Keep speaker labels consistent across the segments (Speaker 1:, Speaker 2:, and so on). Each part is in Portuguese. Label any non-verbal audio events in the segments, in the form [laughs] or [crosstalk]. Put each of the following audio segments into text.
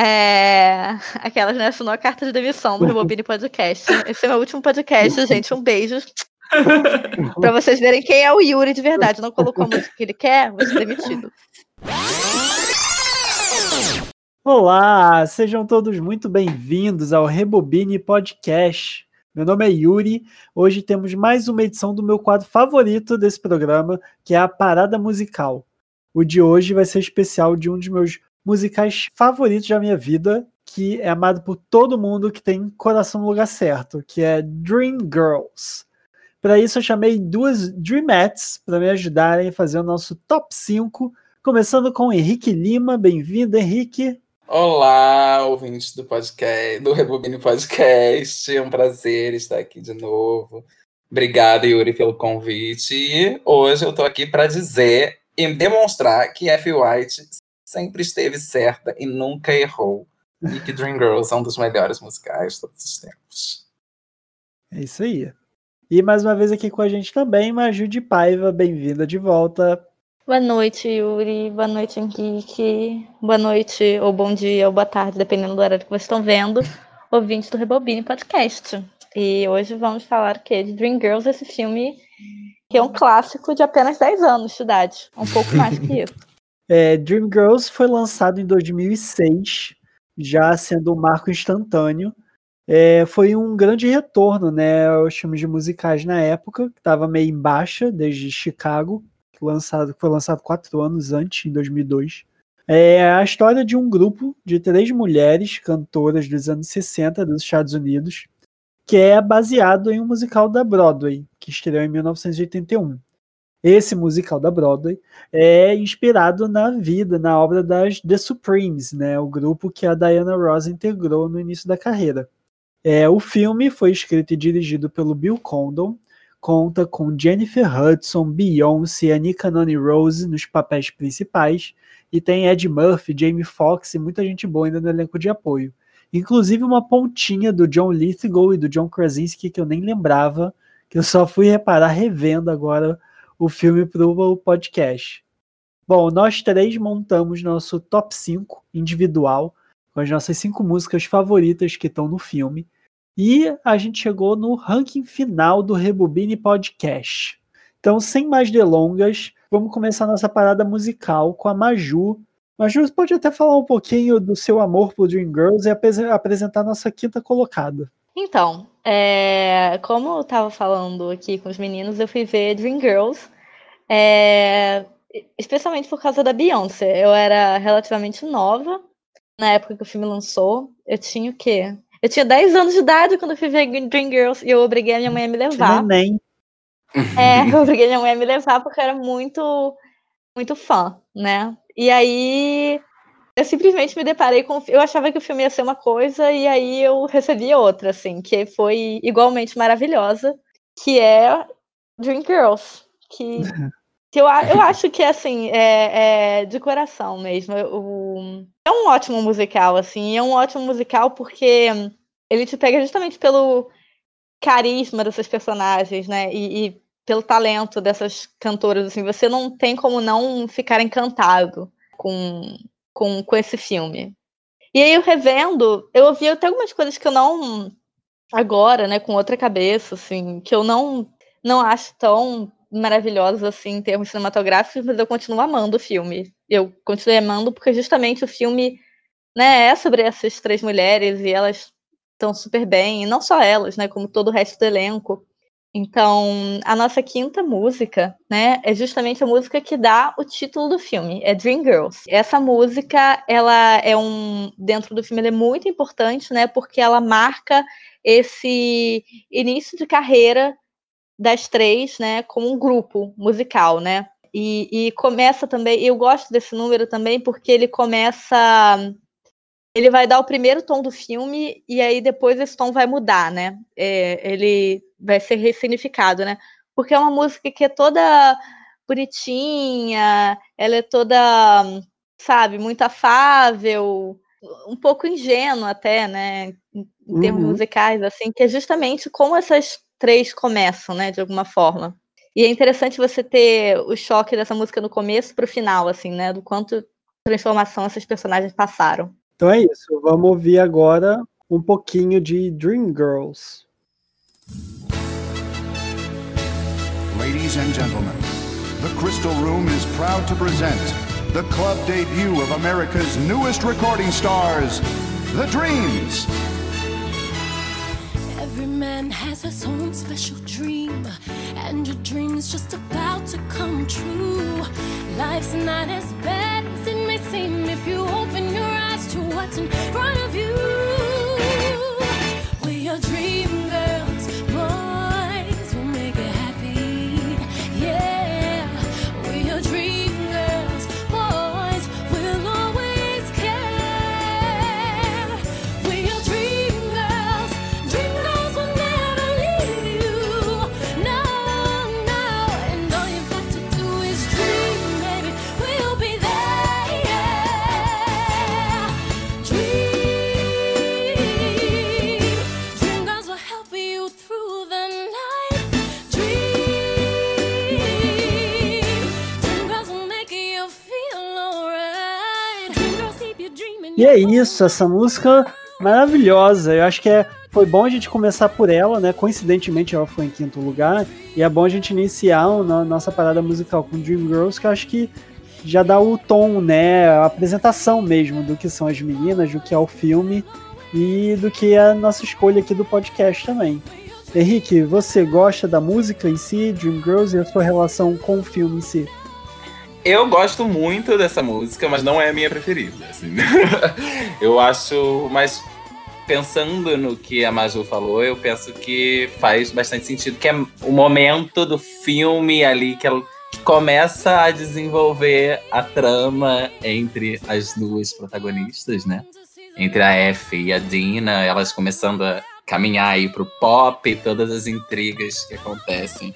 Speaker 1: É... [laughs] Aquelas, né? Assinou a carta de demissão do Rebobine Podcast. Esse é meu último podcast, gente. Um beijo. [laughs] pra vocês verem quem é o Yuri de verdade. Não colocou a [laughs] música que ele quer, vai ser demitido.
Speaker 2: Olá, sejam todos muito bem-vindos ao Rebobine Podcast. Meu nome é Yuri. Hoje temos mais uma edição do meu quadro favorito desse programa, que é a Parada Musical. O de hoje vai ser especial de um dos meus musicais favoritos da minha vida, que é amado por todo mundo que tem coração no lugar certo, que é Dream Girls. Para isso eu chamei duas Dreamettes para me ajudarem a fazer o nosso top 5, começando com Henrique Lima. Bem-vindo, Henrique.
Speaker 3: Olá, ouvintes do podcast, do Rebobine Podcast. É um prazer estar aqui de novo. Obrigado, Yuri, pelo convite. E hoje eu estou aqui para dizer e demonstrar que F. White sempre esteve certa e nunca errou. E que Dreamgirls é um dos melhores musicais de todos os tempos.
Speaker 2: É isso aí. E mais uma vez aqui com a gente também, Maju de Paiva, bem-vinda de volta.
Speaker 1: Boa noite, Yuri. Boa noite, Henrique. Boa noite, ou bom dia, ou boa tarde, dependendo do horário que vocês estão vendo, [laughs] ouvintes do Rebobine Podcast. E hoje vamos falar que de Dreamgirls, esse filme que é um clássico de apenas 10 anos de idade. Um pouco mais que [laughs] isso.
Speaker 2: É, Dreamgirls foi lançado em 2006, já sendo um marco instantâneo. É, foi um grande retorno né, aos filmes de musicais na época, que estava meio em baixa desde Chicago, que lançado, foi lançado quatro anos antes, em 2002. É a história de um grupo de três mulheres cantoras dos anos 60 dos Estados Unidos, que é baseado em um musical da Broadway, que estreou em 1981. Esse musical da Broadway é inspirado na vida, na obra das The Supremes, né, o grupo que a Diana Ross integrou no início da carreira. É, o filme foi escrito e dirigido pelo Bill Condon, conta com Jennifer Hudson, Beyoncé e Anika Noni Rose nos papéis principais, e tem Ed Murphy, Jamie Foxx e muita gente boa ainda no elenco de apoio. Inclusive uma pontinha do John Lithgow e do John Krasinski que eu nem lembrava, que eu só fui reparar revendo agora o filme para o podcast. Bom, nós três montamos nosso top 5 individual, com as nossas cinco músicas favoritas que estão no filme. E a gente chegou no ranking final do Rebobine Podcast. Então, sem mais delongas, vamos começar nossa parada musical com a Maju. Maju, você pode até falar um pouquinho do seu amor por Dreamgirls e ap apresentar nossa quinta colocada.
Speaker 1: Então, é, como eu estava falando aqui com os meninos, eu fui ver Dreamgirls, é, especialmente por causa da Beyoncé. Eu era relativamente nova na época que o filme lançou. Eu tinha o quê? Eu tinha 10 anos de idade quando eu fui ver Dreamgirls e eu obriguei a minha mãe a me levar.
Speaker 2: Nem.
Speaker 1: É, eu obriguei a minha mãe a me levar porque eu era muito, muito fã, né? E aí eu simplesmente me deparei com. Eu achava que o filme ia ser uma coisa e aí eu recebi outra, assim, que foi igualmente maravilhosa, que é Dreamgirls. Que, que [laughs] eu, eu acho que, assim, é, é de coração mesmo. O, é um ótimo musical, assim, é um ótimo musical porque ele te pega justamente pelo carisma dessas personagens, né? E, e pelo talento dessas cantoras, assim, você não tem como não ficar encantado com com, com esse filme. E aí, eu revendo, eu ouvi até algumas coisas que eu não. Agora, né, com outra cabeça, assim, que eu não, não acho tão maravilhosas assim em termos cinematográficos, mas eu continuo amando o filme. Eu continuei amando porque justamente o filme né, é sobre essas três mulheres e elas estão super bem, e não só elas, né, como todo o resto do elenco. Então, a nossa quinta música, né, é justamente a música que dá o título do filme, é Dream Girls. Essa música, ela é um dentro do filme, é muito importante, né, porque ela marca esse início de carreira das três, né, como um grupo musical, né? E, e começa também, eu gosto desse número também porque ele começa ele vai dar o primeiro tom do filme e aí depois esse tom vai mudar, né? É, ele vai ser ressignificado, né? Porque é uma música que é toda bonitinha, ela é toda, sabe, muito afável, um pouco ingênua até, né? Em termos uhum. musicais, assim, que é justamente como essas três começam, né? De alguma forma. E é interessante você ter o choque dessa música no começo para o final, assim, né? Do quanto transformação esses personagens passaram.
Speaker 2: Então é isso. Vamos ouvir agora um pouquinho de Dreamgirls.
Speaker 4: Ladies and gentlemen, the Crystal Room is proud to present the club debut of America's newest recording stars, The Dreams.
Speaker 5: Every man has his own special dream, and your dream's just about to come true. Life's not as bad as it may seem if you open your eyes to what's in front of you. We are dream
Speaker 2: E é isso, essa música maravilhosa. Eu acho que é, foi bom a gente começar por ela, né? Coincidentemente ela foi em quinto lugar. E é bom a gente iniciar a nossa parada musical com Dreamgirls, que eu acho que já dá o tom, né? A apresentação mesmo do que são as meninas, do que é o filme e do que é a nossa escolha aqui do podcast também. Henrique, você gosta da música em si, Dreamgirls, e a sua relação com o filme em si?
Speaker 3: Eu gosto muito dessa música, mas não é a minha preferida. assim. [laughs] eu acho, mas pensando no que a Maju falou, eu penso que faz bastante sentido, que é o momento do filme ali que, ela, que começa a desenvolver a trama entre as duas protagonistas, né? Entre a F e a Dina, elas começando a caminhar aí pro pop, todas as intrigas que acontecem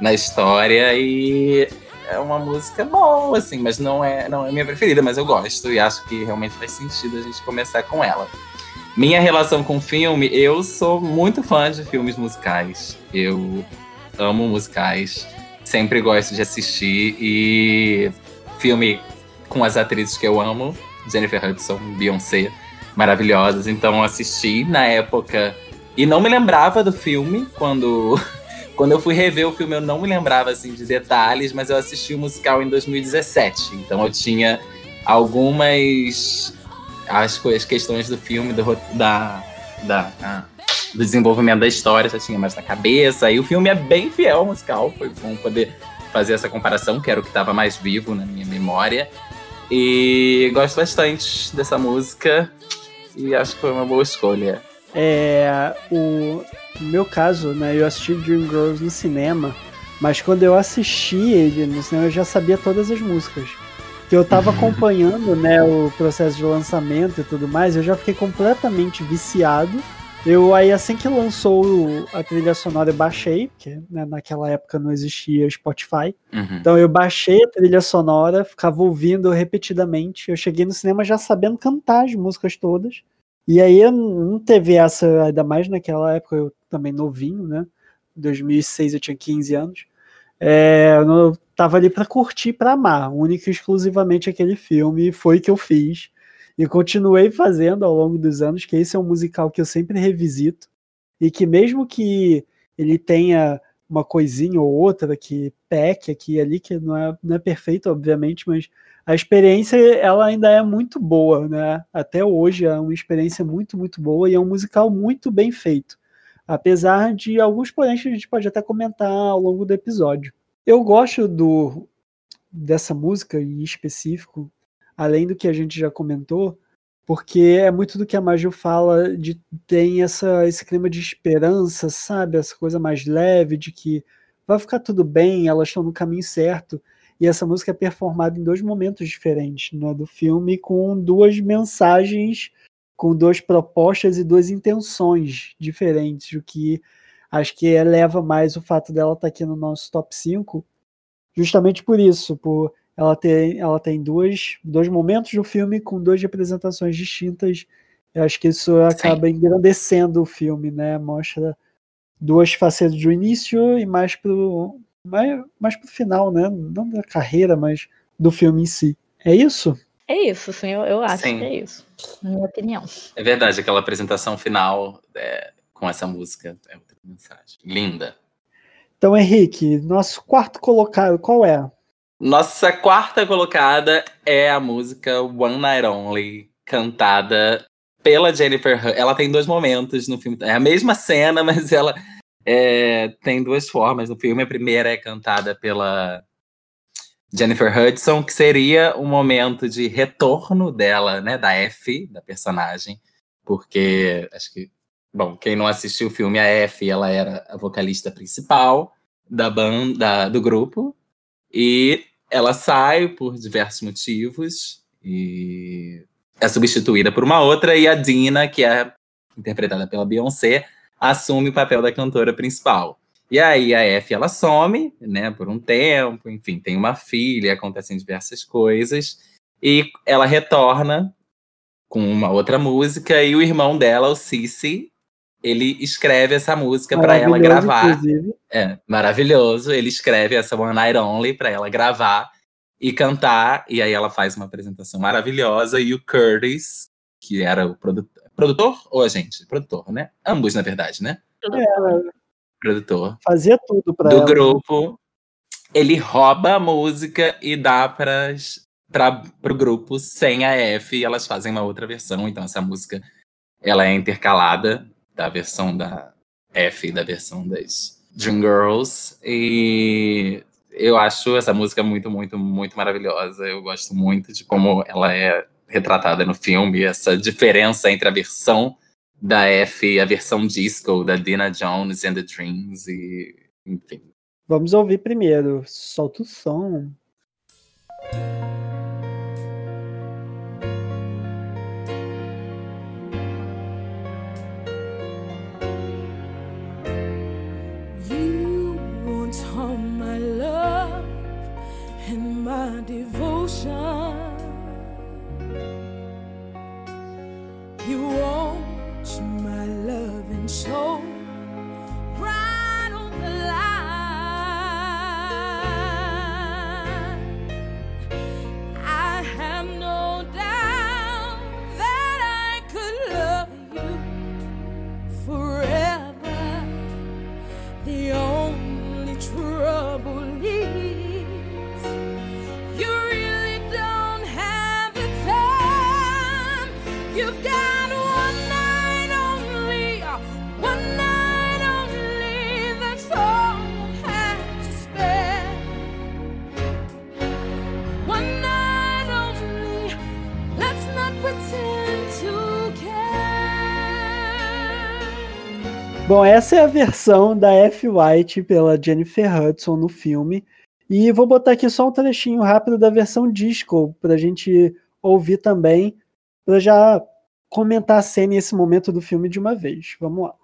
Speaker 3: na história e é uma música boa, assim, mas não é, não é minha preferida, mas eu gosto e acho que realmente faz sentido a gente começar com ela. Minha relação com filme, eu sou muito fã de filmes musicais. Eu amo musicais, sempre gosto de assistir e filme com as atrizes que eu amo, Jennifer Hudson, Beyoncé, maravilhosas. Então assisti na época e não me lembrava do filme quando quando eu fui rever o filme, eu não me lembrava assim de detalhes, mas eu assisti o musical em 2017. Então eu tinha algumas as, as questões do filme, do, da, da, ah, do desenvolvimento da história, já tinha mais na cabeça. E o filme é bem fiel ao musical, foi bom poder fazer essa comparação, que era o que estava mais vivo na minha memória. E gosto bastante dessa música e acho que foi uma boa escolha.
Speaker 2: É, o no meu caso, né, eu assisti Dreamgirls no cinema, mas quando eu assisti ele no cinema, eu já sabia todas as músicas. Que eu tava [laughs] acompanhando, né, o processo de lançamento e tudo mais, eu já fiquei completamente viciado. Eu aí assim que lançou a trilha sonora eu baixei, porque né, naquela época não existia Spotify.
Speaker 3: Uhum.
Speaker 2: Então eu baixei a trilha sonora, ficava ouvindo repetidamente. Eu cheguei no cinema já sabendo cantar as músicas todas. E aí não teve essa, ainda mais naquela época, eu também novinho, né? Em 2006 eu tinha 15 anos. É, eu não- tava ali para curtir, para amar, única e exclusivamente aquele filme, foi que eu fiz. E continuei fazendo ao longo dos anos, que esse é um musical que eu sempre revisito. E que mesmo que ele tenha uma coisinha ou outra que peque aqui e ali, que não é, não é perfeito, obviamente, mas a experiência ela ainda é muito boa, né? Até hoje é uma experiência muito, muito boa e é um musical muito bem feito. Apesar de alguns porém que a gente pode até comentar ao longo do episódio. Eu gosto do dessa música em específico, além do que a gente já comentou, porque é muito do que a Maju fala de tem essa esse clima de esperança, sabe? Essa coisa mais leve de que vai ficar tudo bem, elas estão no caminho certo. E essa música é performada em dois momentos diferentes né, do filme, com duas mensagens, com duas propostas e duas intenções diferentes, o que acho que eleva mais o fato dela estar aqui no nosso top 5, justamente por isso, por ela ter ela tem duas, dois momentos do filme com duas representações distintas. Eu acho que isso acaba engrandecendo o filme, né? Mostra duas facetas do início e mais pro mais, mais pro final, né? Não da carreira, mas do filme em si. É isso?
Speaker 1: É isso, sim, eu, eu acho
Speaker 3: Sim.
Speaker 1: que é isso. Minha opinião.
Speaker 3: É verdade, aquela apresentação final é, com essa música é outra mensagem. Linda.
Speaker 2: Então, Henrique, nosso quarto colocado, qual é?
Speaker 3: Nossa quarta colocada é a música One Night Only, cantada pela Jennifer Hudson. Ela tem dois momentos no filme. É a mesma cena, [laughs] mas ela é, tem duas formas no filme. A primeira é cantada pela Jennifer Hudson, que seria o momento de retorno dela, né, da F, da personagem, porque acho que, bom, quem não assistiu o filme, a F, ela era a vocalista principal da banda, do grupo, e ela sai por diversos motivos e é substituída por uma outra, e a Dina, que é interpretada pela Beyoncé, assume o papel da cantora principal. E aí a F ela some, né, por um tempo, enfim, tem uma filha, acontecem diversas coisas, e ela retorna com uma outra música, e o irmão dela, o Cici, ele escreve essa música para ela gravar.
Speaker 2: inclusive.
Speaker 3: É, maravilhoso. Ele escreve essa One Night Only pra ela gravar e cantar. E aí ela faz uma apresentação maravilhosa. E o Curtis, que era o produtor. Produtor ou agente? Produtor, né? Ambos, na verdade, né?
Speaker 2: É,
Speaker 3: Produtor.
Speaker 2: fazia tudo pra
Speaker 3: Do
Speaker 2: ela.
Speaker 3: grupo. Ele rouba a música e dá pras, pra, pro grupo sem a F. E elas fazem uma outra versão. Então essa música ela é intercalada da versão da F e da versão das Dream Girls. E eu acho essa música muito, muito, muito maravilhosa. Eu gosto muito de como ela é retratada no filme, essa diferença entre a versão da F e a versão disco da Dina Jones and the Dreams. E, enfim.
Speaker 2: Vamos ouvir primeiro. Solta o som.
Speaker 5: My devotion. You watch my love and soul
Speaker 2: Bom, essa é a versão da F. White pela Jennifer Hudson no filme. E vou botar aqui só um trechinho rápido da versão disco pra gente ouvir também, pra já comentar a cena e esse momento do filme de uma vez. Vamos lá.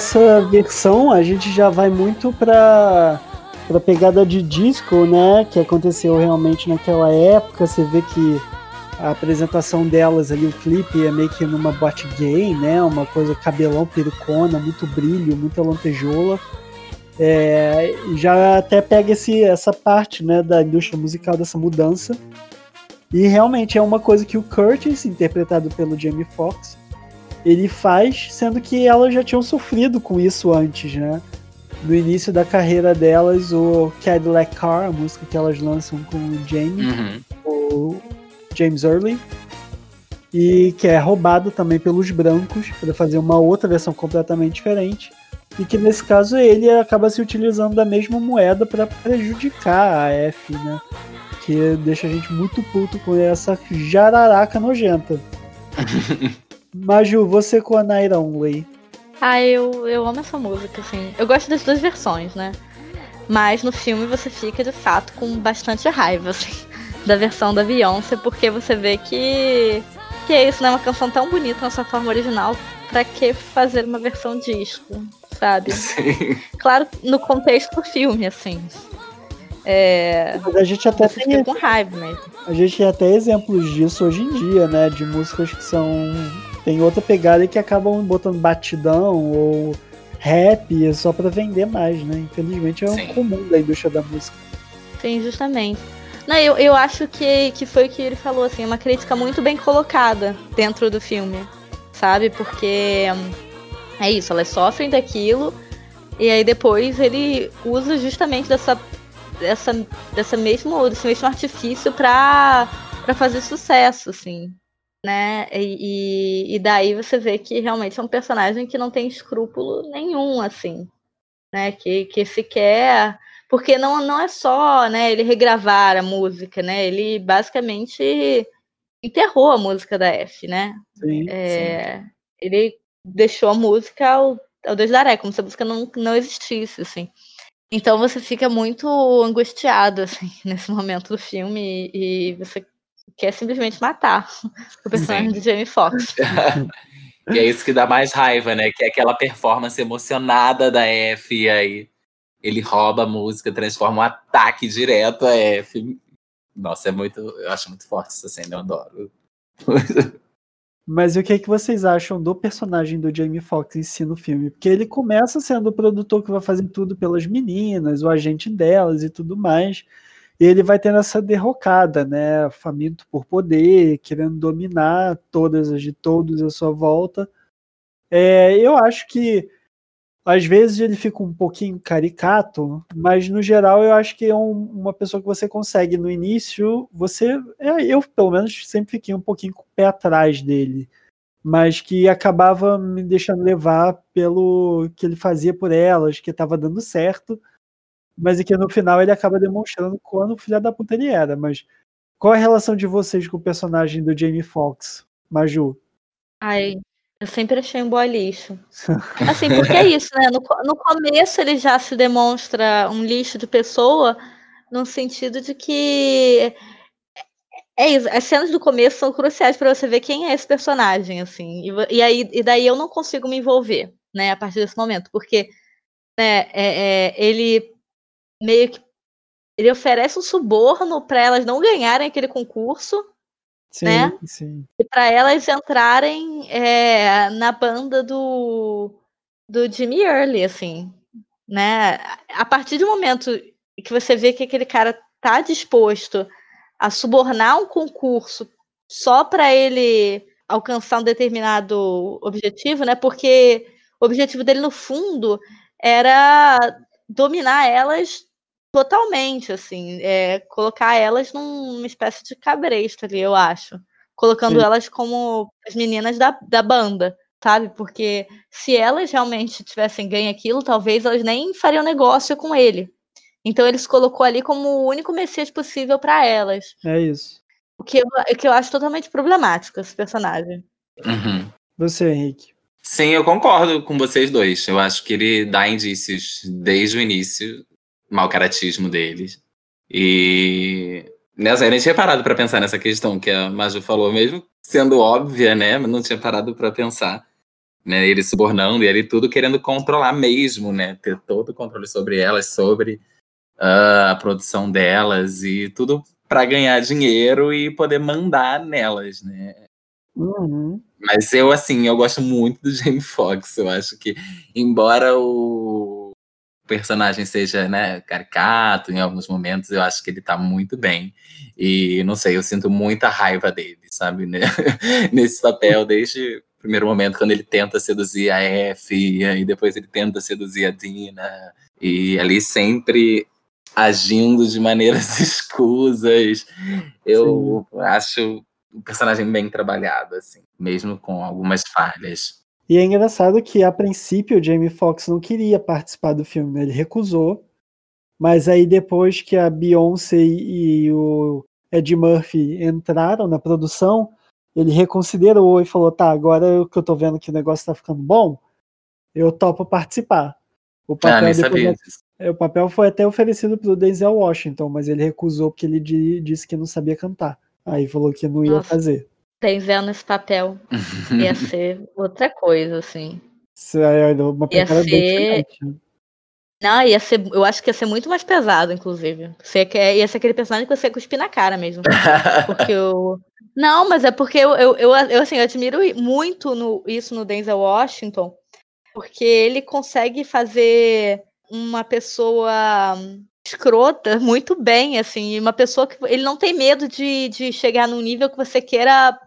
Speaker 2: Essa versão a gente já vai muito pra, pra pegada de disco, né? Que aconteceu realmente naquela época. Você vê que a apresentação delas ali, o clipe é meio que numa boate gay, né? Uma coisa cabelão, perucona, muito brilho, muita lantejoula. É, já até pega esse, essa parte né, da indústria musical, dessa mudança. E realmente é uma coisa que o Curtis, interpretado pelo Jamie Foxx, ele faz, sendo que elas já tinham sofrido com isso antes, né? No início da carreira delas, o Cadillac Car, a música que elas lançam com o Jamie,
Speaker 3: Uhum.
Speaker 2: o James Early, e que é roubado também pelos brancos para fazer uma outra versão completamente diferente. E que nesse caso ele acaba se utilizando da mesma moeda para prejudicar a F, né? Que deixa a gente muito puto com essa jararaca nojenta. [laughs] Maju, você com a Naira Only.
Speaker 1: Ah, eu, eu amo essa música, assim. Eu gosto das duas versões, né? Mas no filme você fica, de fato, com bastante raiva, assim, [laughs] da versão da Beyoncé, porque você vê que, que é isso, né? Uma canção tão bonita na sua forma original, pra que fazer uma versão disco, sabe? [laughs]
Speaker 3: Sim.
Speaker 1: Claro, no contexto do filme, assim. É.
Speaker 2: Mas a gente até
Speaker 1: Você
Speaker 2: tem,
Speaker 1: fica com raiva mesmo.
Speaker 2: a gente tem até exemplos disso hoje em dia, né? De músicas que são. Tem outra pegada que acabam botando batidão ou rap só pra vender mais, né? Infelizmente é um
Speaker 3: Sim.
Speaker 2: comum da indústria da música.
Speaker 1: Sim, justamente. Não, eu, eu acho que, que foi o que ele falou, assim, uma crítica muito bem colocada dentro do filme, sabe? Porque hum, é isso, elas sofrem daquilo, e aí depois ele usa justamente dessa, dessa, dessa mesmo, desse mesmo artifício pra, pra fazer sucesso, assim. Né? E, e- daí você vê que realmente é um personagem que não tem escrúpulo nenhum, assim. Né? Que, que sequer porque não, não é só né, ele regravar a música, né? Ele basicamente enterrou a música da F, né?
Speaker 2: Sim.
Speaker 1: É, ele deixou a música ao, ao Deus daré, como se a música não, não existisse, assim. Então você fica muito angustiado, [laughs] assim, nesse momento do filme e, e você quer simplesmente matar o personagem
Speaker 3: Sim.
Speaker 1: de Jamie Foxx. [laughs]
Speaker 3: E é isso que dá mais raiva, né? Que é aquela performance emocionada da F, e aí ele rouba a música, transforma um ataque direto a F. Nossa, é muito. Eu acho muito forte essa cena, eu adoro. [laughs]
Speaker 2: Mas o que, é que vocês acham do personagem do Jamie Foxx em si no filme? Porque ele começa sendo o produtor que vai fazer tudo pelas meninas, o agente delas e tudo mais. Ele vai tendo essa derrocada, né? Faminto por poder, querendo dominar todas as de todos à sua volta. É, eu acho que às vezes ele fica um pouquinho caricato, mas no geral eu acho que é um- uma pessoa que você consegue no início, você, é, eu pelo menos sempre fiquei um pouquinho com o pé atrás dele, mas que acabava me deixando levar pelo que ele fazia por elas, que estava dando certo, mas e que no final ele acaba demonstrando quando filha da puta ele era. Mas qual é a relação de vocês com o personagem do Jamie Foxx, Maju?
Speaker 1: Ai, eu sempre achei um boy lixo. [laughs] Assim, porque é isso, né? No, no começo ele já se demonstra um lixo de pessoa, no sentido de que. É isso, as cenas do começo são cruciais pra você ver quem é esse personagem, assim. E, e aí, e daí eu não consigo me envolver, né, a partir desse momento, porque né, é- é, ele meio que. Ele oferece um suborno pra elas não ganharem aquele concurso
Speaker 2: Sim,
Speaker 1: Né?
Speaker 2: sim.
Speaker 1: e para elas entrarem é, na banda do, do Jimmy Early, assim, né? A partir do momento que você vê que aquele cara tá disposto a subornar um concurso só para ele alcançar um determinado objetivo, né? Porque o objetivo dele no fundo era dominar elas totalmente, assim, é, colocar elas numa espécie de cabresto ali, eu acho colocando
Speaker 2: Sim.
Speaker 1: elas como as meninas da, da banda, sabe? Porque se elas realmente tivessem ganho aquilo, talvez elas nem fariam negócio com ele. Então ele se colocou ali como o único messias possível para elas.
Speaker 2: É isso.
Speaker 1: O que, eu, o que eu acho totalmente problemático, esse personagem.
Speaker 3: Uhum.
Speaker 2: Você, Henrique.
Speaker 3: Sim, eu concordo com vocês dois. Eu acho que ele dá indícios desde o início, mau caratismo deles. E nessa, eu nem tinha parado para pensar nessa questão que a Maju falou, mesmo sendo óbvia, né? Mas não tinha parado para pensar. Né, ele subornando e ele tudo querendo controlar mesmo, né? Ter todo o controle sobre elas, sobre ah, a produção delas e tudo para ganhar dinheiro e poder mandar nelas, né?
Speaker 2: Uhum.
Speaker 3: Mas eu, assim, eu gosto muito do Jamie Foxx. Eu acho que, embora o personagem seja, né, caricato em alguns momentos, eu acho que ele tá muito bem. E, não sei, eu sinto muita raiva dele, sabe? né? [laughs] Nesse papel, desde primeiro momento, quando ele tenta seduzir a F, e aí depois ele tenta seduzir a Dina, e ali sempre agindo de maneiras [laughs] escusas. Eu acho o personagem bem trabalhado, assim, mesmo com algumas falhas.
Speaker 2: E é engraçado que, a princípio, o Jamie Foxx não queria participar do filme, né? ele recusou. Mas aí, depois que a Beyoncé e o Ed Murphy entraram na produção, ele reconsiderou e falou: tá, agora que eu tô vendo que o negócio tá ficando bom, eu topo participar. O
Speaker 3: Ah,
Speaker 2: papel,
Speaker 3: nem
Speaker 2: depois-
Speaker 3: disso.
Speaker 2: é, o papel foi até oferecido pro Denzel Washington, mas ele recusou porque ele di- disse que não sabia cantar. Aí falou que não ia
Speaker 1: Nossa.
Speaker 2: fazer.
Speaker 1: Denzel nesse papel ia [laughs] ser outra coisa, assim.
Speaker 2: Isso era uma
Speaker 1: Ia
Speaker 2: pegada bem
Speaker 1: ser-
Speaker 2: diferente. né?
Speaker 1: Não, ia ser, eu acho que ia ser muito mais pesado, inclusive. Você quer, ia ser aquele personagem que você ia cuspir na cara mesmo. Porque eu. [laughs] Não, mas é porque eu, eu, eu, eu, assim, eu admiro muito no- isso no Denzel Washington, porque ele consegue fazer uma pessoa escrota muito bem, assim, uma pessoa que ele não tem medo de, de chegar num nível que você queira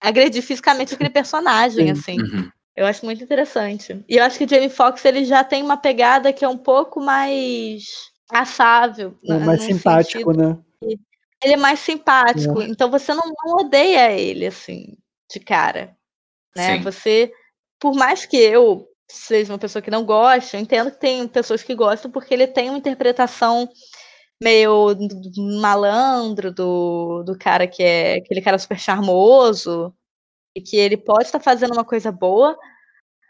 Speaker 1: agredir fisicamente aquele personagem,
Speaker 2: Sim.
Speaker 1: assim.
Speaker 3: Uhum.
Speaker 1: Eu acho muito interessante. E eu acho que o Jamie Foxx ele já tem uma pegada que é um pouco mais afável.
Speaker 2: É
Speaker 1: na-
Speaker 2: mais simpático,
Speaker 1: sentido-
Speaker 2: né?
Speaker 1: Ele é mais simpático. Então você não, não odeia ele, assim, de cara. Né?
Speaker 3: Sim.
Speaker 1: Você, por mais que eu seja uma pessoa que não gosta, eu entendo que tem pessoas que gostam porque ele tem uma interpretação meio malandro do, do cara que é aquele cara super charmoso e que ele pode estar fazendo uma coisa boa,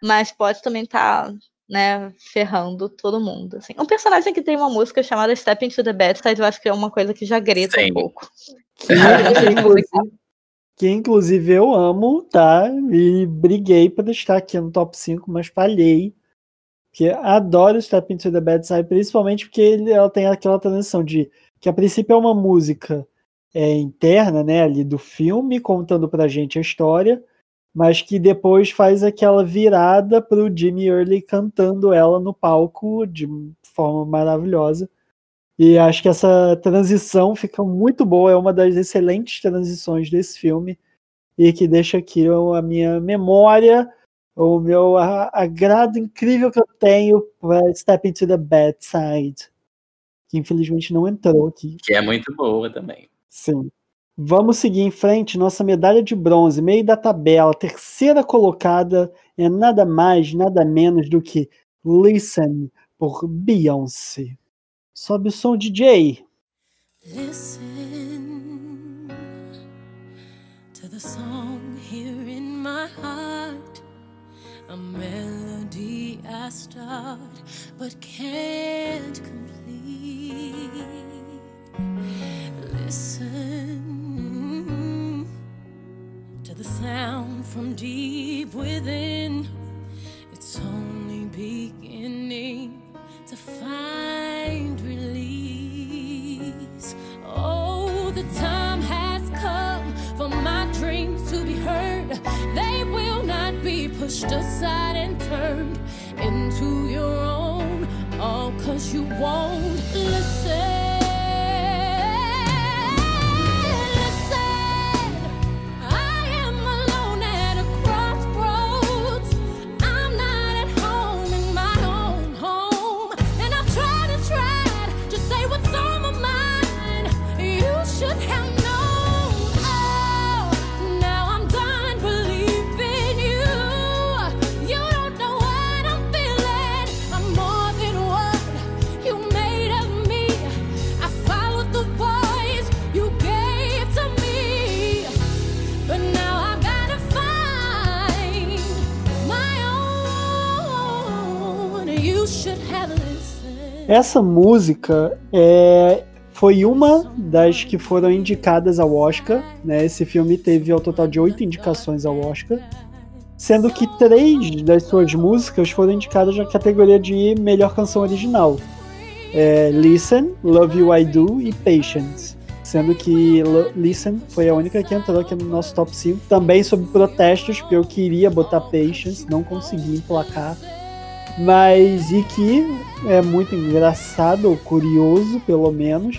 Speaker 1: mas pode também estar, né, ferrando todo mundo. Assim. Um personagem que tem uma música chamada Step Into the Bad Side, eu acho que é uma coisa que já grita
Speaker 3: Sim.
Speaker 1: um pouco. [laughs]
Speaker 2: Que, inclusive, que inclusive eu amo, tá? E briguei para estar aqui no top 5, mas falhei. Porque adoro Step Into the Bad Side, principalmente porque ele, ela tem aquela transição de que a princípio é uma música é, interna, né, ali do filme, contando pra gente a história, mas que depois faz aquela virada pro Jimmy Early cantando ela no palco de forma maravilhosa. E acho que essa transição fica muito boa, é uma das excelentes transições desse filme e que deixa aqui a minha memória, o meu agrado incrível que eu tenho para Step Into the Bad Side, que infelizmente não entrou aqui.
Speaker 3: Que é muito boa também.
Speaker 2: Sim. Vamos seguir em frente. Nossa medalha de bronze, meio da tabela, terceira colocada, é nada mais, nada menos do que Listen, por Beyoncé. Sobe o som, DJ.
Speaker 5: Listen to the song here in my heart, a melody I start but can't complete. Listen to the sound from deep within. Pushed aside and turned into your own. All cause you won't listen.
Speaker 2: Essa música é, foi uma das que foram indicadas ao Oscar. Né? Esse filme teve ao total de oito indicações ao Oscar, sendo que três das suas músicas foram indicadas na categoria de melhor canção original: É, Listen, Love You I Do e Patience. Sendo que Listen foi a única que entrou aqui no nosso top 5. Também sobre protestos, porque eu queria botar Patience, não consegui emplacar. Mas, e que é muito engraçado, ou curioso pelo menos,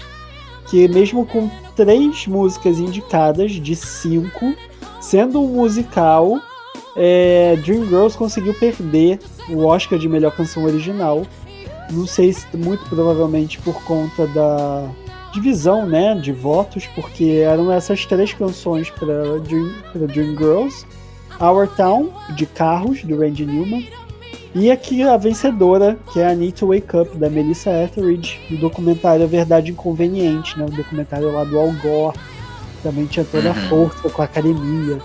Speaker 2: que mesmo com três músicas indicadas de cinco, sendo um musical, é, Dreamgirls conseguiu perder o Oscar de melhor canção original. Não sei se muito provavelmente por conta da divisão, né, de votos, porque eram essas três canções para Dream, pra Dreamgirls: Our Town de Carros do Randy Newman e aqui a vencedora, que é a Need to Wake Up, da Melissa Etheridge, do documentário A Verdade Inconveniente, né? O documentário lá do Al Gore. Também tinha toda a
Speaker 3: Uhum.
Speaker 2: força com a academia.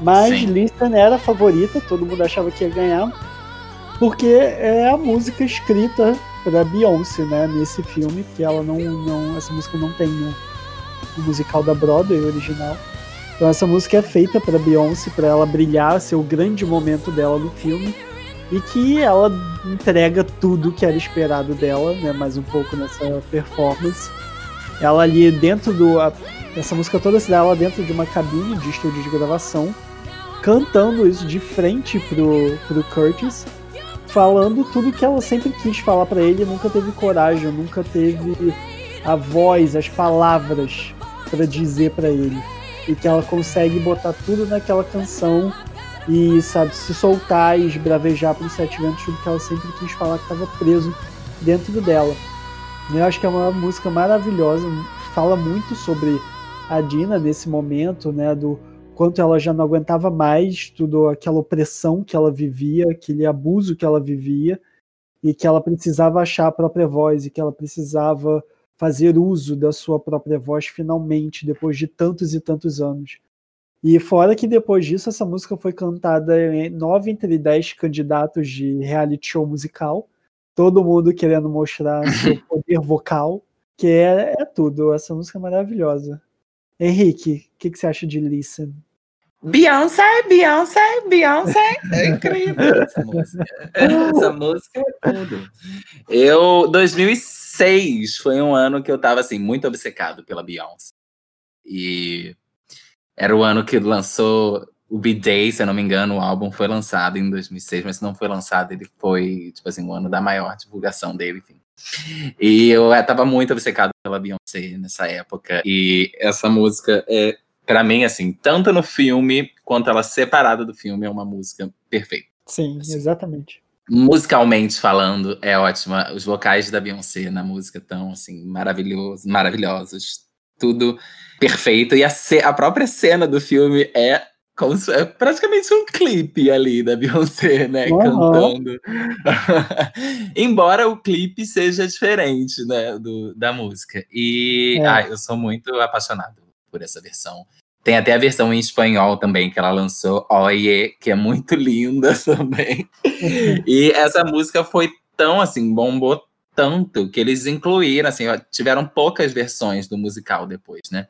Speaker 2: Mas
Speaker 3: Sim.
Speaker 2: Listen era a favorita, todo mundo achava que ia ganhar, porque é a música escrita para Beyoncé, né? Nesse filme, que ela não, não essa música não tem no, no musical da Broadway original. Então essa música é feita para Beyoncé, para ela brilhar, ser o grande momento dela no filme e que ela entrega tudo que era esperado dela, né? Mais um pouco nessa performance. Ela ali dentro do a- essa música toda se dá ela dentro de uma cabine de estúdio de gravação, cantando isso de frente pro, pro Curtis, falando tudo que ela sempre quis falar pra ele, nunca teve coragem, nunca teve a voz, as palavras pra dizer pra ele. E que ela consegue botar tudo naquela canção e, sabe, se soltar e esbravejar pros sete ventos tudo que ela sempre quis falar que estava preso dentro dela. Eu acho que é uma música maravilhosa, fala muito sobre a Dina nesse momento, né, do quanto ela já não aguentava mais tudo aquela opressão que ela vivia, aquele abuso que ela vivia e que ela precisava achar a própria voz e que ela precisava fazer uso da sua própria voz finalmente depois de tantos e tantos anos. E fora que depois disso essa música foi cantada em nove entre dez candidatos de reality show musical, todo mundo querendo mostrar [laughs] seu poder vocal, que é, é tudo. Essa música é maravilhosa. Henrique, o que, que você acha de Listen?
Speaker 3: Beyoncé, Beyoncé, Beyoncé. É incrível essa música. Essa música é tudo. Eu, 2006 foi um ano que eu tava assim muito obcecado pela Beyoncé. E era o ano que lançou o B-Day, se eu não me engano, o álbum foi lançado em 2006, mas se não foi lançado, ele foi, tipo assim, o ano da maior divulgação dele, enfim. E eu eh, tava muito obcecado pela Beyoncé nessa época. E essa música é Pra mim, assim, tanto no filme quanto ela separada do filme, é uma música perfeita.
Speaker 2: Sim,
Speaker 3: Sim.
Speaker 2: exatamente.
Speaker 3: Musicalmente falando, é ótima. Os vocais da Beyoncé na música estão, assim, maravilhosos, maravilhosos. Tudo perfeito. E a, a própria cena do filme é, como se- é praticamente um clipe ali da Beyoncé, né?
Speaker 2: Aham.
Speaker 3: Cantando. [laughs] Embora o clipe seja diferente, né? Do, da música. E
Speaker 2: É.
Speaker 3: ai, eu sou muito apaixonado por essa versão. Tem até a versão em espanhol também, que ela lançou, Oye, que é muito [laughs] linda também. [laughs] E essa música foi tão, assim, bombou tanto que eles incluíram, assim, tiveram poucas versões do musical depois, né?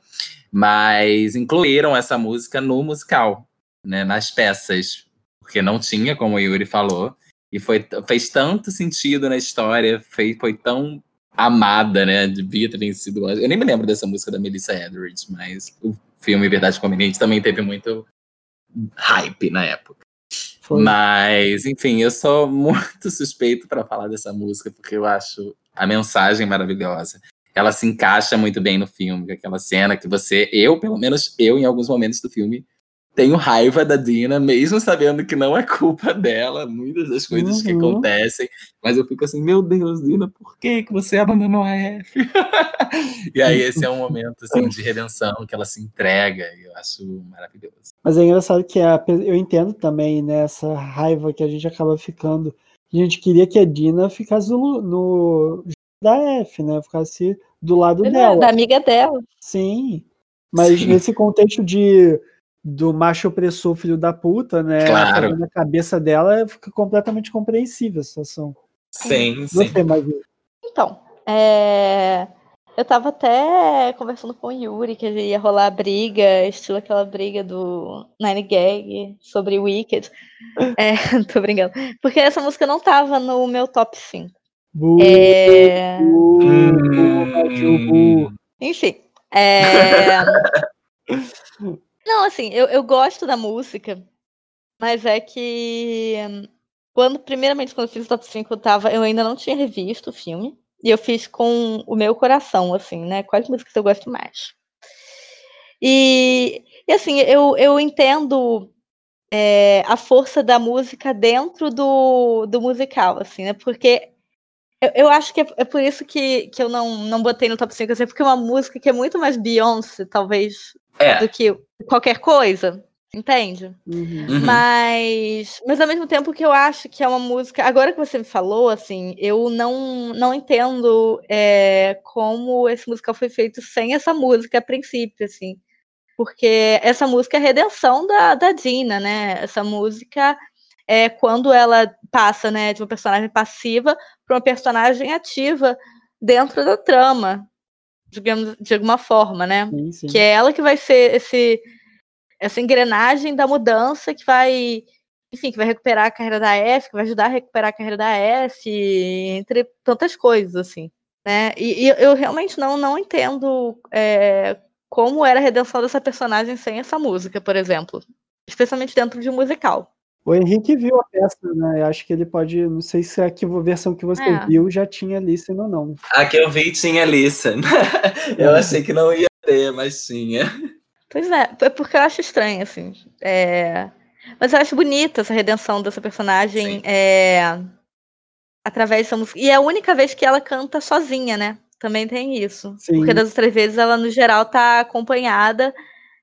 Speaker 3: Mas incluíram essa música no musical, né? Nas peças, porque não tinha, como o Yuri falou, e foi, fez tanto sentido na história, foi, foi tão amada, né? Devia ter vencido. Eu nem me lembro dessa música da Melissa Etheridge, mas o filme Verdade Conveniente também teve muito hype na época.
Speaker 2: Foi.
Speaker 3: Mas, enfim, eu sou [laughs] muito suspeito para falar dessa música, porque eu acho a mensagem maravilhosa. Ela se encaixa muito bem no filme, aquela cena que você, eu, pelo menos eu, em alguns momentos do filme, tenho raiva da Dina, mesmo sabendo que não é culpa dela, muitas das coisas que
Speaker 2: Uhum.
Speaker 3: acontecem, mas eu fico assim, meu Deus, Dina, por que, que você abandonou a F? [laughs] e aí esse é um momento assim, de redenção, que ela se entrega, e eu acho maravilhoso.
Speaker 2: Mas é engraçado que a, eu entendo também né, essa raiva que a gente acaba ficando. A gente queria que a Dina ficasse no, no da F, né? Ficasse do lado dela.
Speaker 1: Da amiga dela.
Speaker 2: Sim. Mas
Speaker 3: Sim.
Speaker 2: nesse contexto de do macho opressor filho da puta, né?
Speaker 3: Claro.
Speaker 2: fazendo a cabeça dela fica completamente compreensível a situação.
Speaker 3: Sim, sim.
Speaker 2: Você, mais
Speaker 1: Então, é, eu tava até conversando com o Yuri que ia rolar briga, estilo aquela briga do Nine Gag sobre Wicked. [laughs] É, [laughs] tô brincando. Porque essa música não tava no meu top 5.
Speaker 2: Bu,
Speaker 1: É,
Speaker 2: bu, bu,
Speaker 3: Hum.
Speaker 2: Bu.
Speaker 1: Enfim. é, [laughs] Não, assim, eu, eu gosto da música, mas é que quando, primeiramente, quando eu fiz o top 5, eu, tava, eu ainda não tinha revisto o filme. E eu fiz com o meu coração, assim, né? Quais músicas eu gosto mais. E, e assim, eu, eu entendo é, a força da música dentro do, do musical, assim, né? Porque eu, eu acho que é, é por isso que, que eu não, não botei no top 5, assim, porque é uma música que é muito mais Beyoncé, talvez,
Speaker 3: É.
Speaker 1: do que qualquer coisa, entende?
Speaker 2: Uhum.
Speaker 3: Uhum.
Speaker 1: Mas, mas ao mesmo tempo que eu acho que é uma música. Agora que você me falou, assim, eu não, não entendo é, como esse musical foi feito sem essa música a princípio, assim. Porque essa música é a redenção da, da Dina, né? Essa música é quando ela passa, né, de uma personagem passiva para uma personagem ativa dentro da trama, digamos, de alguma forma, né?
Speaker 2: Sim, sim.
Speaker 1: que é ela que vai ser esse essa engrenagem da mudança que vai enfim que vai recuperar a carreira da F que vai ajudar a recuperar a carreira da F entre tantas coisas assim né e, e eu realmente não não entendo é, como era a redenção dessa personagem sem essa música por exemplo especialmente dentro de um musical
Speaker 2: O Henrique viu a peça, né? Eu Acho que ele pode. Não sei se a que- versão que você
Speaker 1: É.
Speaker 2: viu já tinha Listen ou não.
Speaker 3: A que eu vi tinha Listen. [laughs] eu achei que não ia ter, mas tinha.
Speaker 1: Pois é, é porque eu acho estranho, assim. É, Mas eu acho bonita essa redenção dessa personagem é, através dessa música. E é a única vez que ela canta sozinha, né? Também tem isso.
Speaker 2: Sim.
Speaker 1: Porque das outras vezes ela, no geral, tá acompanhada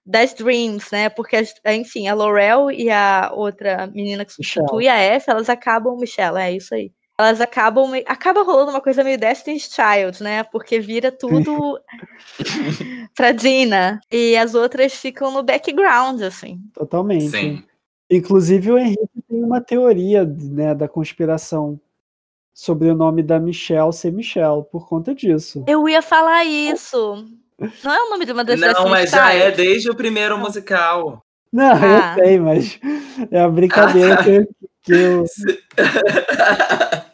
Speaker 1: das Dreams, né? Porque, enfim, a Laurel e a outra menina que
Speaker 2: Michelle.
Speaker 1: substitui a F, elas acabam. Michelle, é isso aí. Elas acabam. Acaba rolando uma coisa meio Destiny's Child, né? Porque vira tudo [laughs] pra Dina. E as outras ficam no background, assim.
Speaker 2: Totalmente.
Speaker 3: Sim.
Speaker 2: Inclusive, o Henrique tem uma teoria né, da conspiração sobre o nome da Michelle ser Michelle, por conta disso.
Speaker 1: Eu ia falar isso. Não é o nome de uma das
Speaker 3: Não, mas já é desde o primeiro musical.
Speaker 2: Não,
Speaker 1: Ah.
Speaker 2: eu sei, mas é a brincadeira que, que eu, [laughs] [laughs]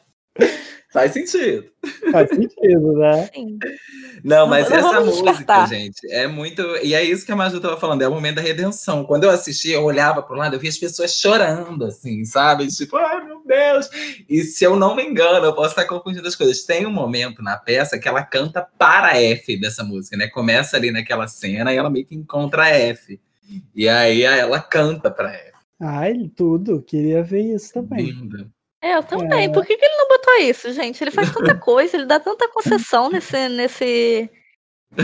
Speaker 3: Faz sentido.
Speaker 2: faz sentido, né?
Speaker 1: Sim.
Speaker 3: Não, mas
Speaker 1: não
Speaker 3: essa música,
Speaker 1: descartar.
Speaker 3: gente, é muito. E é isso que a Maju tava falando, é o momento da redenção. Quando eu assisti, eu olhava pro lado, eu via as pessoas chorando, assim, sabe? Tipo, ai meu Deus! E se eu não me engano, eu posso estar confundindo as coisas. Tem um momento na peça que ela canta para a F dessa música, né? Começa ali naquela cena e ela meio que encontra a F. E aí ela canta pra F.
Speaker 2: Ai, tudo. Queria ver isso também.
Speaker 3: Linda.
Speaker 1: É, Eu também. Por que, que ele não botou isso, gente? Ele faz tanta [laughs] coisa, ele dá tanta concessão nesse, nesse,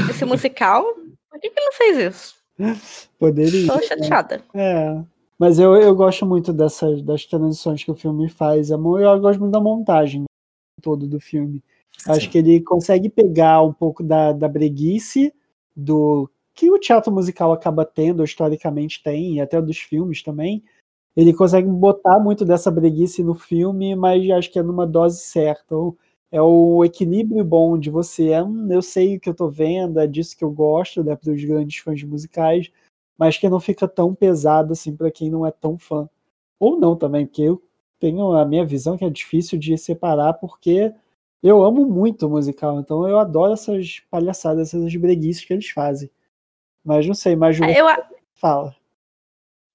Speaker 1: nesse musical. Por que, que ele não fez isso?
Speaker 2: Poderia.
Speaker 1: Tô chateada.
Speaker 2: É. Mas eu, eu gosto muito dessas das transições que o filme faz. Mo- Eu gosto muito da montagem todo do filme. Acho
Speaker 3: Sim.
Speaker 2: que ele consegue pegar um pouco da, da breguice do que o teatro musical acaba tendo, historicamente tem, e até dos filmes também. Ele consegue botar muito dessa breguice no filme, mas acho que é numa dose certa. Então, é o equilíbrio bom de você. É, eu sei o que eu tô vendo, é disso que eu gosto, né, para os grandes fãs de musicais, mas que não fica tão pesado assim para quem não é tão fã. Ou não também, porque eu tenho a minha visão que é difícil de separar, porque eu amo muito o musical, então eu adoro essas palhaçadas, essas breguices que eles fazem. Mas não sei, mas
Speaker 1: Eu, a-
Speaker 2: fala.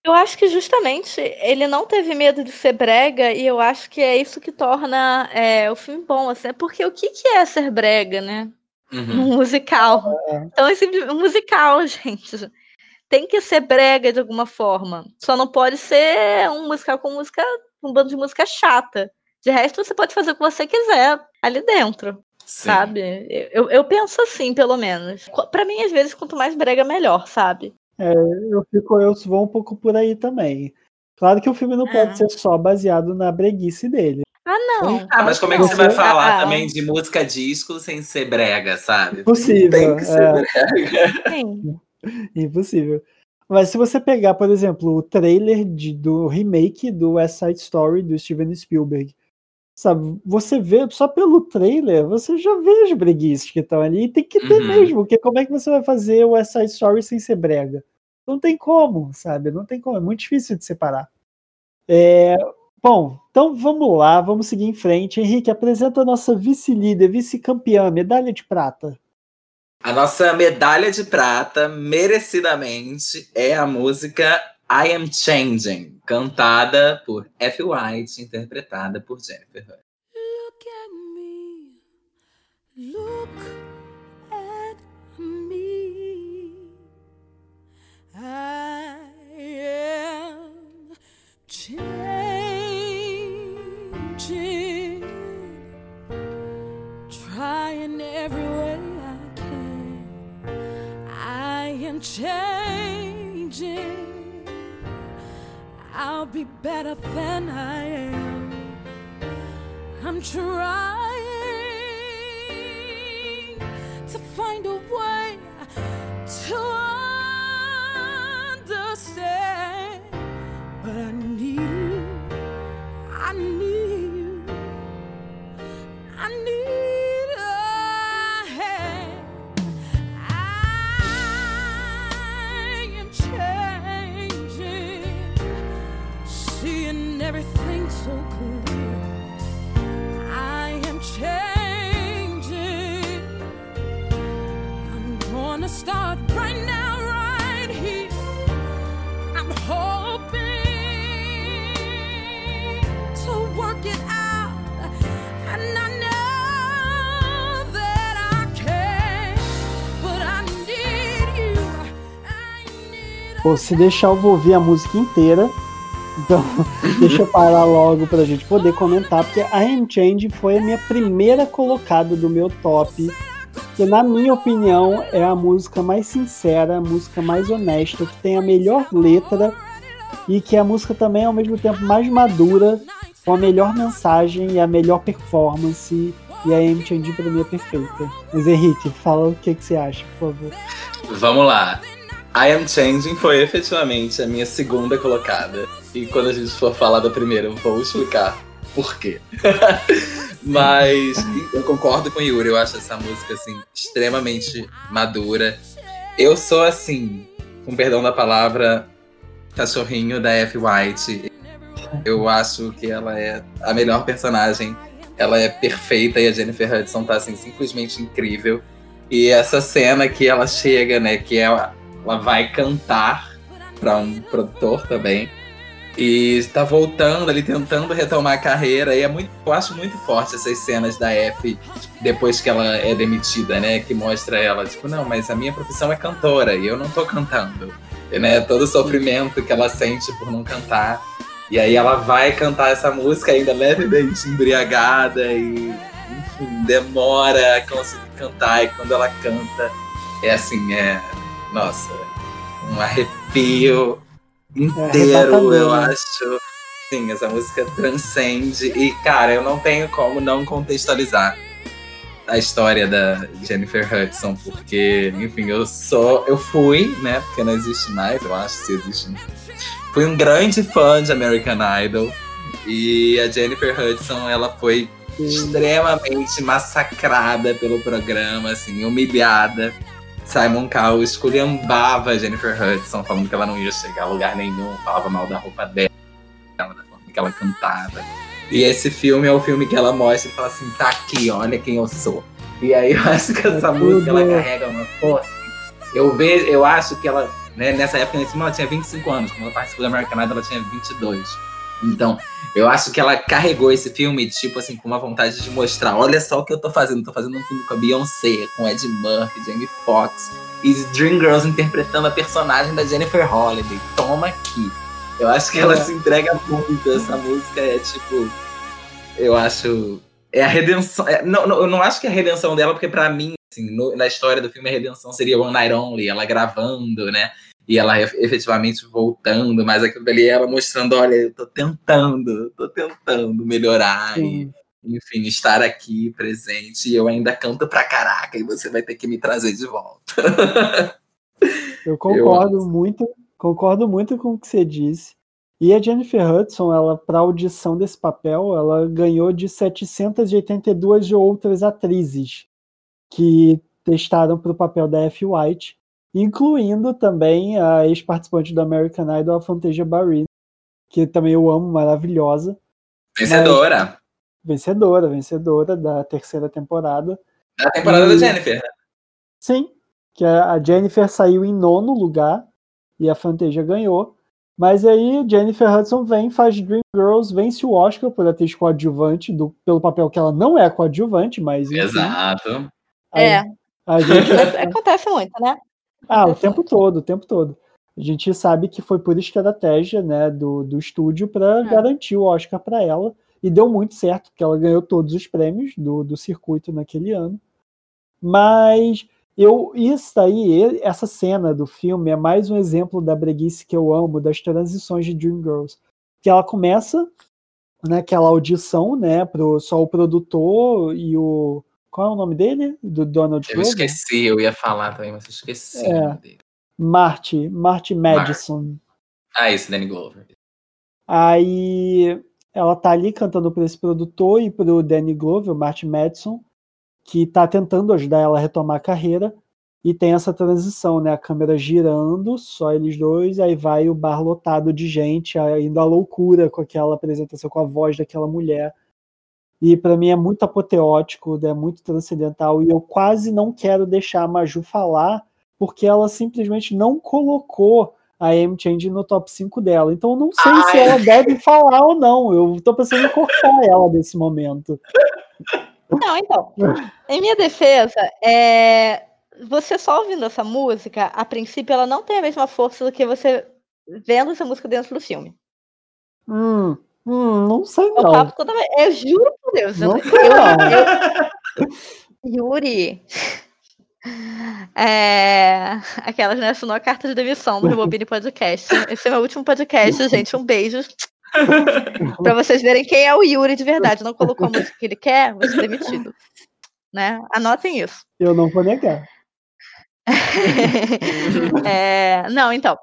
Speaker 1: Eu acho que justamente ele não teve medo de ser brega e eu acho que é isso que torna é, o filme bom, assim. Porque o que, que é ser brega, né?
Speaker 3: Uhum.
Speaker 1: num musical. Então, esse um musical, [laughs] gente, tem que ser brega de alguma forma. Só não pode ser um musical com música, um bando de música chata. De resto, você pode fazer o que você quiser ali dentro,
Speaker 3: Sim.
Speaker 1: sabe? Eu, eu penso assim, pelo menos. Pra mim, às vezes, quanto mais brega, melhor, sabe?
Speaker 2: Eu fico, eu vou um pouco por aí também. Claro que o filme não pode
Speaker 1: Ah.
Speaker 2: ser só baseado na breguice dele.
Speaker 1: Ah, não.
Speaker 3: Ah, mas como é que você
Speaker 2: Você-
Speaker 3: vai falar
Speaker 1: Ah,
Speaker 3: também de música disco sem ser brega, sabe?
Speaker 2: Impossível.
Speaker 3: Tem que ser
Speaker 2: é.
Speaker 3: brega.
Speaker 1: Sim. [laughs]
Speaker 2: Impossível. Mas se você pegar, por exemplo, o trailer de- do remake do West Side Story do Steven Spielberg, sabe, você vê só pelo trailer, você já vê as breguices que estão ali, e tem que ter
Speaker 3: Uhum.
Speaker 2: mesmo, porque como é que você vai fazer o West Side Story sem ser brega? Não tem como, sabe? Não tem como, é muito difícil de separar. É, bom, então vamos lá, vamos seguir em frente. Henrique, apresenta a nossa vice-líder, vice-campeã, medalha de prata.
Speaker 3: A nossa medalha de prata, merecidamente, é a música I Am Changing, cantada por F. White, interpretada por Jennifer Hudson.
Speaker 5: Look at me, look at me. I am changing, trying every way I can. I am changing. I'll be better than I am. I'm trying
Speaker 2: Pô, se deixar eu vou ouvir a música inteira. Então, [laughs] deixa eu parar logo pra gente poder comentar, porque a Change foi a minha primeira colocada do meu top. Que na minha opinião é a música mais sincera, a música mais honesta, que tem a melhor letra e que a música também ao mesmo tempo mais madura, com a melhor mensagem e a melhor performance. E a Am Change pra mim é perfeita. Mas Henrique, fala o que, que você acha, por favor.
Speaker 3: Vamos lá. I Am Changing foi efetivamente a minha segunda colocada. E quando a gente for falar da primeira, eu vou explicar por quê. [laughs] Mas eu concordo com o Yuri, eu acho essa música assim extremamente madura. Eu sou assim, com perdão da palavra, cachorrinho da F. White. Eu acho que ela é a melhor personagem. Ela é perfeita e a Jennifer Hudson tá assim simplesmente incrível. E essa cena que ela chega, né, que ela, ela vai cantar para um produtor também. E está voltando ali, tentando retomar a carreira. E é muito, eu acho muito forte essas cenas da F depois que ela é demitida, né? Que mostra ela, tipo, não, mas a minha profissão é cantora e eu não tô cantando. E, né, todo o sofrimento que ela sente por não cantar. E aí ela vai cantar essa música ainda levemente embriagada e, enfim, demora a conseguir cantar. E quando ela canta, é assim, é. Nossa, um arrepio inteiro,
Speaker 2: arrebatador,
Speaker 3: eu
Speaker 2: né?
Speaker 3: acho. Sim, essa música transcende. E, cara, eu não tenho como não contextualizar a história da Jennifer Hudson, porque, enfim, eu sou. Eu fui, né? Porque não existe mais, eu acho, se existe. Fui um grande fã de American Idol. E a Jennifer Hudson, ela foi extremamente massacrada pelo programa, assim, humilhada. Simon Cowell esculhambava Jennifer Hudson, falando que ela não ia chegar a lugar nenhum, falava mal da roupa dela, da forma que ela cantava. E esse filme é o filme que ela mostra e fala assim: tá aqui, olha quem eu sou. E aí eu acho que essa
Speaker 2: Tudo.
Speaker 3: música ela carrega uma força. Eu vejo, eu acho que ela, né, nessa época nesse filme ela tinha 25 anos, quando ela participou da American Idol ela tinha 22. Então, eu acho que ela carregou esse filme, tipo assim, com uma vontade de mostrar: olha só o que eu tô fazendo. Tô fazendo um filme com a Beyoncé, com Ed Murphy, Jamie Foxx e Dreamgirls interpretando a personagem da Jennifer Holliday. Toma aqui. Eu acho que ela
Speaker 2: É.
Speaker 3: se entrega muito. Essa música é tipo. Eu acho. É a redenção. é- não, não, eu não acho que é a redenção dela, porque pra mim, assim, no- na história do filme, a redenção seria One Night Only, ela gravando, né? E ela ef- efetivamente voltando, mas aquilo dali ela mostrando: olha, eu tô tentando, tô tentando melhorar. E, enfim, estar aqui presente. E eu ainda canto pra caraca, e você vai ter que me trazer de volta. [laughs]
Speaker 2: Eu concordo muito, concordo muito com o que você disse. E a Jennifer Hudson, ela para audição desse papel, ela ganhou de 782 de outras atrizes que testaram para o papel da F. White, incluindo também a ex-participante do American Idol, a Fantasia Barrett, que também eu amo, maravilhosa,
Speaker 3: Vencedora.
Speaker 2: vencedora, vencedora da terceira temporada.
Speaker 3: Da temporada
Speaker 2: E-
Speaker 3: da Jennifer. né?
Speaker 2: Sim, que a a Jennifer saiu em nono lugar e a Fantasia ganhou. Mas aí Jennifer Hudson vem, faz Dreamgirls, vence o Oscar por atriz coadjuvante, do, pelo papel que ela não é coadjuvante, mas enfim,
Speaker 3: Exato.
Speaker 2: aí
Speaker 1: É,
Speaker 2: a gente
Speaker 1: mas [laughs] acontece muito, né?
Speaker 2: Ah, o tempo todo, o tempo todo. A gente sabe que foi por estratégia, né, do, do estúdio para
Speaker 1: É.
Speaker 2: garantir o Oscar para ela e deu muito certo, porque ela ganhou todos os prêmios do, do circuito naquele ano. Mas Eu, isso daí, essa cena do filme é mais um exemplo da breguice que eu amo, das transições de Dreamgirls. Que ela começa naquela audição, né, pro, só o produtor e o. Qual é o nome dele? Do Donald
Speaker 3: Eu
Speaker 2: Glover?
Speaker 3: esqueci, eu ia falar também, mas eu esqueci
Speaker 2: É.
Speaker 3: o nome dele.
Speaker 2: Marty, Marty Madison.
Speaker 3: Ah, esse Danny Glover.
Speaker 2: Aí ela tá ali cantando para esse produtor e pro Danny Glover, o Martin Madison, que tá tentando ajudar ela a retomar a carreira. E tem essa transição, né? A câmera girando, só eles dois, aí vai o bar lotado de gente, aí indo à loucura com aquela apresentação, com a voz daquela mulher. E para mim é muito apoteótico, é muito transcendental, e eu quase não quero deixar a Maju falar, porque ela simplesmente não colocou a M Change no top 5 dela. Então eu não sei se
Speaker 3: Ai.
Speaker 2: ela deve falar ou não. Eu tô pensando em cortar ela nesse momento.
Speaker 1: Não, então. Em minha defesa, é, você só ouvindo essa música, a princípio, ela não tem a mesma força do que você vendo essa música dentro do filme.
Speaker 2: Hum, hum, não sei
Speaker 1: Eu
Speaker 2: não.
Speaker 1: papo toda vez. Eu juro por Deus. Eu,
Speaker 2: Não
Speaker 1: eu-
Speaker 2: sei não. [laughs]
Speaker 1: Yuri. É, aquelas, né? Assinou a carta de demissão do Rebobine Podcast. Esse é meu último podcast, gente. Um beijo. [laughs] pra vocês verem quem é o Yuri de verdade. Não colocou a música que ele quer, vai ser demitido. Né? Anotem isso.
Speaker 2: Eu não vou negar. [laughs]
Speaker 1: É, não, então.